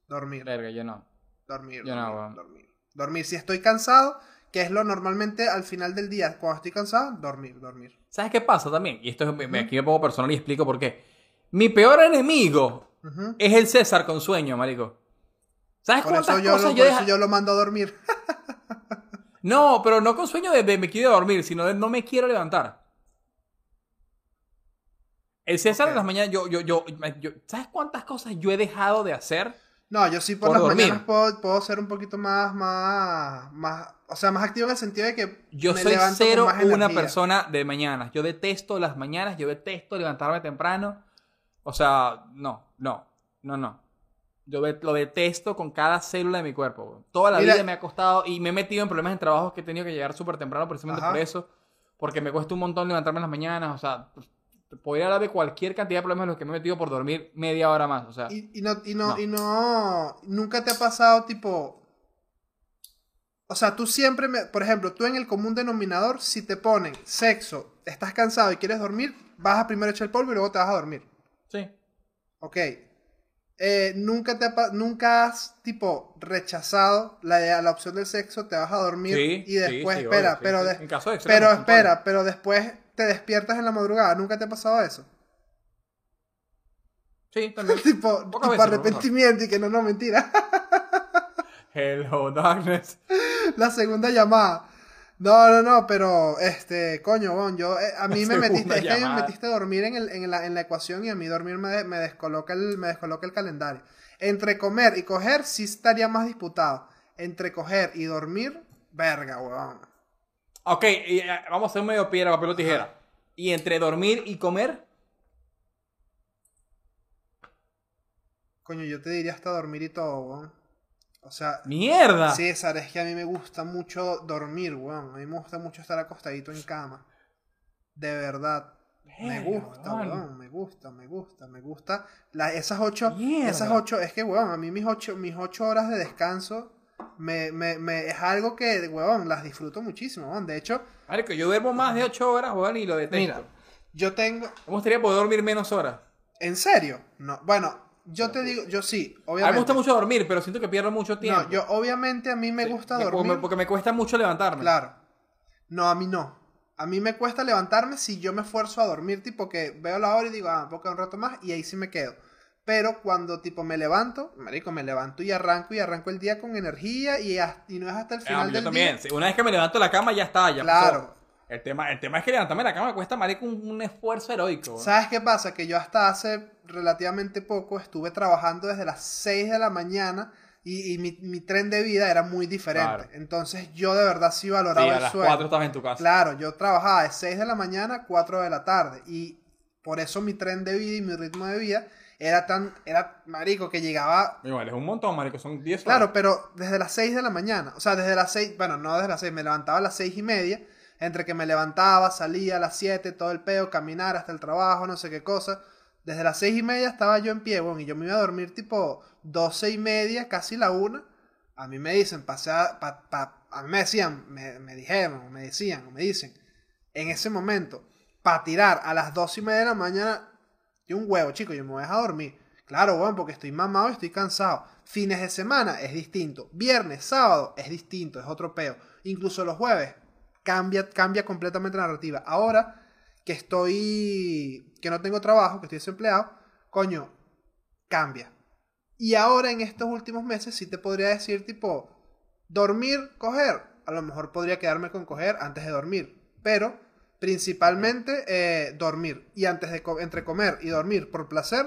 dormir, verga, yo no. dormir, yo no, dormir, weón. dormir. Dormir, si estoy cansado, que es lo normalmente al final del día, cuando estoy cansado, dormir, dormir. ¿Sabes qué pasa también? Y esto es, Ujú. aquí me pongo personal y explico por qué. Mi peor enemigo Ujú. es el César con sueño, marico. ¿Sabes Por, cuántas eso yo, cosas lo, yo por deja- eso yo lo mando a dormir. No, pero no con sueño de, de me quiero dormir, sino de no me quiero levantar. El César en las mañanas, yo, yo, yo, yo- ¿sabes cuántas cosas yo he dejado de hacer? No, yo sí por, Por las dormir. mañanas puedo, puedo ser un poquito más, más, más, o sea, más activo en el sentido de que Yo me soy con cero más una persona de mañanas. Yo detesto las mañanas, yo detesto levantarme temprano. O sea, no, no, no, no. Yo de- lo detesto con cada célula de mi cuerpo. Toda la Mira- vida me ha costado y me he metido en problemas en trabajos que he tenido que llegar súper temprano precisamente Ajá. por eso. Porque me cuesta un montón levantarme en las mañanas. O sea, podría hablar de cualquier cantidad de problemas en los que me he metido por dormir media hora más. O sea, Y, y no, y no, No. y no, nunca te ha pasado tipo, o sea, tú siempre, me, por ejemplo, tú en el común denominador, si te ponen sexo, estás cansado y quieres dormir, vas a primero echar el polvo y luego te vas a dormir. sí. Ok. Eh, nunca te ha nunca has tipo rechazado la, la opción del sexo, te vas a dormir Sí, y sí, después sí, espera, obvio, sí, pero sí. de- En caso de extremos, pero espera, pero después te despiertas en la madrugada, ¿nunca te ha pasado eso? Sí, también. tipo, tipo veces, arrepentimiento y que no, no, mentira. Hello, darkness. la segunda llamada. No, no, no, pero este, coño, bon, yo eh, a mí me metiste, es que a mí me metiste a dormir en, el- en la, en la ecuación y a mí dormir me, de- me descoloca el, me descoloca el calendario. Entre comer y coger sí estaría más disputado. Entre coger y dormir, verga, weón. Ok, y, eh, vamos a hacer medio piedra, papel o tijera. Y entre dormir y comer, Coño, yo te diría hasta dormir y todo, weón. O sea, ¡mierda! César, es que a mí me gusta mucho dormir, weón. A mí me gusta mucho estar acostadito en cama. De verdad. Me gusta, weón. weón. Me gusta, me gusta, me gusta. La- esas ocho, Mierda. esas ocho, es que, weón, a mí mis ocho, mis ocho horas de descanso me, me, me, es algo que, weón, las disfruto muchísimo. De hecho, Marico, yo duermo más de 8 horas, y lo detesto. mira, yo tengo, Me gustaría poder dormir menos horas. ¿en serio? No, bueno, yo te digo, yo sí, A mí obviamente. me gusta mucho dormir, pero siento que pierdo mucho tiempo. No, yo obviamente a mí me Sí, gusta dormir. Porque, porque me cuesta mucho levantarme. Claro. No, a mí no. A mí me cuesta levantarme si yo me esfuerzo a dormir, tipo que veo la hora y digo, ah, puedo un rato más y ahí sí me quedo. Pero cuando tipo me levanto, marico, me levanto y arranco y arranco el día con energía y, y no es hasta el Ah, final yo del también. día. Sí, Una vez que me levanto de la cama ya está, ya Claro. pasó. El tema, el tema es que levantarme de la cama me cuesta, marico, un, un esfuerzo heroico. ¿Sabes qué pasa? Que yo hasta hace relativamente poco estuve trabajando desde las 6 de la mañana y, y mi, mi tren de vida era muy diferente. Claro. Entonces yo de verdad sí Sí, valoraba a el las sueño. 4 estás en tu casa. Claro, yo trabajaba de 6 de la mañana a 4 de la tarde y por eso mi tren de vida y mi ritmo de vida era tan, era marico que llegaba Igual, es un montón, marico, son 10 horas. Claro, pero desde las 6 de la mañana, o sea, desde las 6, bueno, no desde las 6, me levantaba a las 6 y media, entre que me levantaba, salía a las 7, todo el peo, caminar hasta el trabajo, no sé qué cosa. Desde las 6 y media estaba yo en pie, bueno, y yo me iba a dormir tipo 12 y media, casi la 1. A mí me dicen, pasé a, pa- pa- a mí me decían, me, me dijeron, me decían, me dicen, en ese momento, para tirar a las 2 y media de la mañana, yo un huevo, chico, yo me voy a dormir. Claro, bueno, porque estoy mamado y estoy cansado. Fines de semana es distinto. Viernes, sábado es distinto, es otro peo. Incluso los jueves cambia, cambia completamente la narrativa. Ahora que estoy, que no tengo trabajo, que estoy desempleado, coño, cambia. Y ahora en estos últimos meses sí te podría decir tipo, dormir, coger. A lo mejor podría quedarme con coger antes de dormir. Pero principalmente eh, dormir. Y antes de co- entre comer y dormir por placer,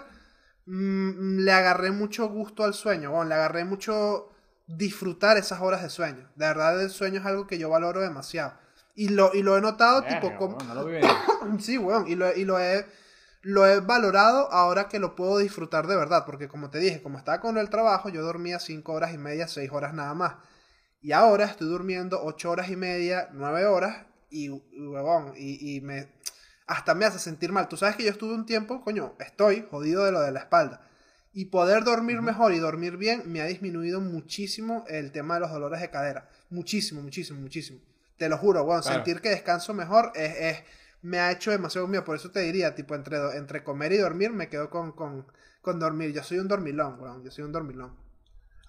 mm, le agarré mucho gusto al sueño. Bueno, le agarré mucho disfrutar esas horas de sueño. De verdad el sueño es algo que yo valoro demasiado. Y lo, y lo he notado tipo como... no. Sí, weón, y lo, y lo he lo he valorado ahora que lo puedo disfrutar de verdad, porque como te dije, como estaba con el trabajo, yo dormía 5 horas y media, 6 horas nada más. Y ahora estoy durmiendo 8 horas y media, 9 horas, y, huevón, y, y me, hasta me hace sentir mal. Tú sabes que yo estuve un tiempo, coño, estoy jodido de lo de la espalda. Y poder dormir mejor y dormir bien me ha disminuido muchísimo el tema de los dolores de cadera. Muchísimo, muchísimo, muchísimo. Te lo juro, bueno, Claro. sentir que descanso mejor es, es- me ha hecho demasiado mío. Por eso te diría, tipo, entre, entre comer y dormir me quedo con, con, con dormir. Yo soy un dormilón, weón. Yo soy un dormilón.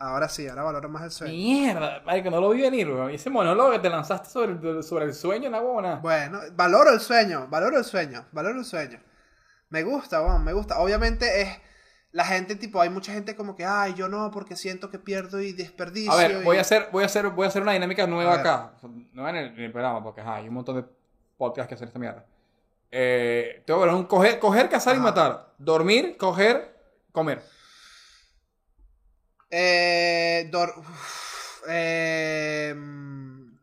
Ahora sí, ahora valoro más el sueño. Mierda, marico, no lo vi venir, weón. Ese monólogo que te lanzaste sobre, el- sobre el sueño, la buena. Bueno, valoro el sueño, valoro el sueño, valoro el sueño. Me gusta, weón, me gusta. Obviamente es la gente, tipo, hay mucha gente como que, ay, yo no, porque siento que pierdo y desperdicio. A ver, y- voy a hacer, voy a hacer, voy a hacer una dinámica nueva acá. Nueva en el, en el programa, porque ajá, hay un montón de podcasts que hacer esta mierda. Eh, tengo que ver un coger, coger, cazar y matar. Dormir, coger, comer. Eh, dor- uf, eh, mm,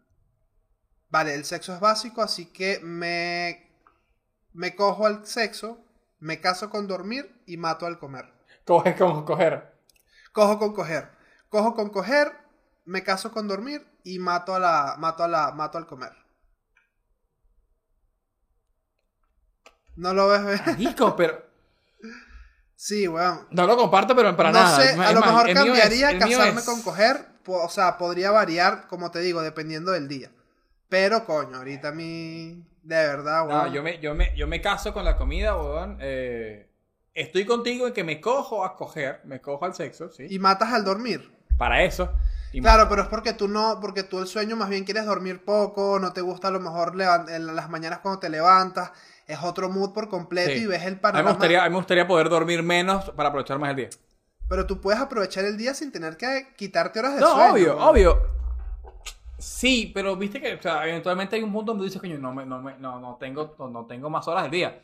vale, el sexo es básico, así que me, me cojo al sexo, me caso con dormir y mato al comer. Coger como coger. Cojo con coger. Cojo con coger, me caso con dormir y mato a la, mato a la, mato al comer. No lo ves, ¿ves? Marico, pero. Sí, weón. No lo comparto, pero para no nada. sé, a lo más, mejor es- cambiaría casarme con coger, o sea, podría variar, como te digo, dependiendo del día. Pero, coño, ahorita mí, de verdad, No, weón. yo me, yo, me, yo me caso con la comida, weón. Eh, estoy contigo en que me cojo a coger, me cojo al sexo, ¿sí? Y matas al dormir. Para eso. Claro, pero es porque tú no, porque tú el sueño más bien quieres dormir poco, no te gusta a lo mejor en las mañanas cuando te levantas, es otro mood por completo Sí. y ves el A mí, me panorama. gustaría, a mí me gustaría poder dormir menos para aprovechar más el día. Pero tú puedes aprovechar el día sin tener que quitarte horas de No, sueño. obvio, weón. obvio. Sí, pero viste que o sea, eventualmente hay un punto donde dices, coño, no, me- no, me- no, no, tengo, no, no tengo más horas del día.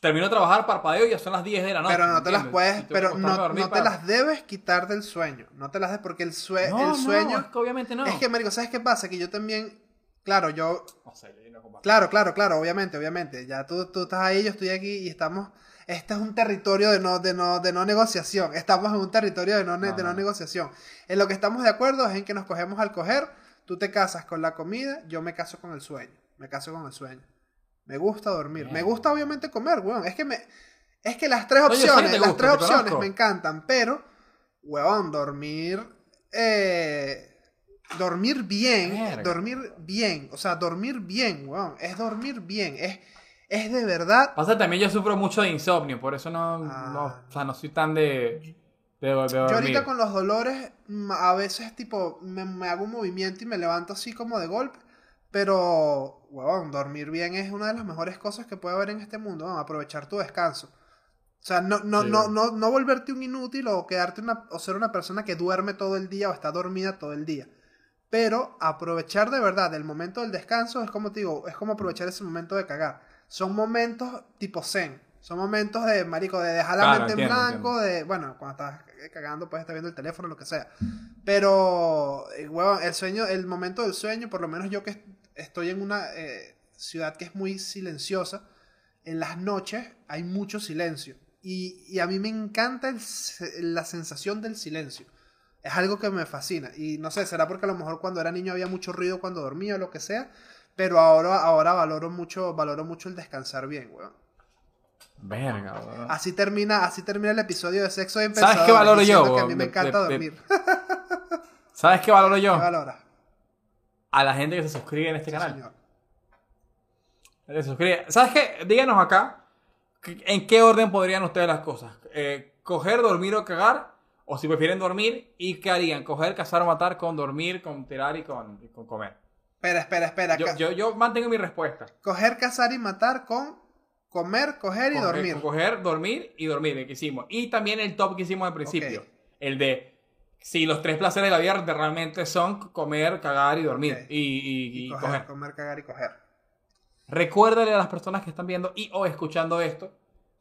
Termino de trabajar, parpadeo y ya son las 10 de la noche. Pero no te las puedes, pero no, no te para- las debes quitar del sueño. No te las debes porque el, sue- No, el sueño... no, es que obviamente no. Es que, marico, ¿sabes qué pasa? Que yo también, claro, yo, No sé, yo claro, claro, claro, obviamente, obviamente. Ya tú, tú estás ahí, yo estoy aquí y estamos, este es un territorio de no, de no, de no negociación. Estamos en un territorio de no, ne- de no negociación. En lo que estamos de acuerdo es en que nos cogemos al coger, tú te casas con la comida, yo me caso con el sueño. Me caso con el sueño. Me gusta dormir. Me gusta obviamente comer, weón. Es que me, es que las tres opciones, las tres opciones conozco. me encantan, pero, weón, dormir, eh, dormir bien, Verga. dormir bien, o sea, dormir bien, weón, es dormir bien, es, es de verdad, Pasa también yo sufro mucho de insomnio, por eso no, Ah. no, o sea, no soy tan de, de, de dormir. yo ahorita con los dolores, mm, a veces tipo, me, me hago un movimiento y me levanto así como de golpe, Pero, huevón, dormir bien es una de las mejores cosas que puede haber en este mundo. ¿no? Aprovechar tu descanso. O sea, no, no, Sí, no, no, no volverte un inútil o quedarte una, o ser una persona que duerme todo el día o está dormida todo el día. Pero aprovechar de verdad el momento del descanso es como te digo, es como aprovechar ese momento de cagar. Son momentos tipo zen. Son momentos de, marico, de dejar la Claro, mente entiendo, en blanco, de, bueno, cuando estás cagando puedes estar viendo el teléfono, lo que sea. Pero, eh, huevón, el sueño, el momento del sueño, por lo menos yo que est- estoy en una eh, ciudad que es muy silenciosa, en las noches hay mucho silencio. Y, y a mí me encanta el la sensación del silencio. Es algo que me fascina. Y no sé, será porque a lo mejor cuando era niño había mucho ruido cuando dormía o lo que sea. Pero ahora, ahora valoro mucho, valoro mucho el descansar bien, weón. Verga, weón. Así termina, así termina el episodio de sexo de ¿Sabes qué valoro yo, que a mí me encanta dormir. ¿Sabes qué valoro yo? ¿Qué valora? A la gente que se suscribe en este Sí, canal. señor. Se suscribe. ¿Sabes qué? Díganos acá en qué orden podrían ustedes las cosas. Eh, coger, dormir o cagar. O si prefieren dormir, ¿y qué harían? Coger, cazar o matar con dormir, con tirar y con, y con comer. Espera, espera, espera. Yo, yo, yo mantengo mi respuesta. Coger, cazar y matar con comer, coger y Coger- dormir. Coger, dormir y dormir, el que hicimos. Y también el top que hicimos al principio. El de si los tres placeres de la vida realmente son comer, cagar y dormir. Y, y- Y y coger, coger. comer, cagar y coger. Recuérdale a las personas que están viendo y o escuchando esto,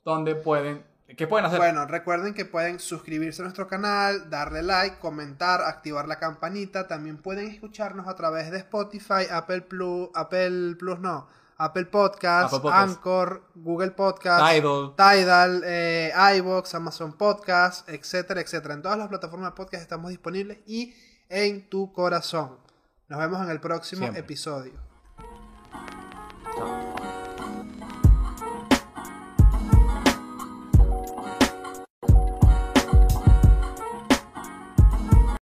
donde pueden, ¿qué pueden hacer? Bueno, recuerden que pueden suscribirse a nuestro canal, darle like, comentar, activar la campanita. También pueden escucharnos a través de Spotify, Apple Plus, Apple Plus no, Apple Podcast, Apple Podcast. Anchor, Google Podcast, Tidal. Tidal, eh, Amazon Podcast, etcétera, etcétera. En todas las plataformas de podcast estamos disponibles y en tu corazón. Nos vemos en el próximo Siempre. episodio.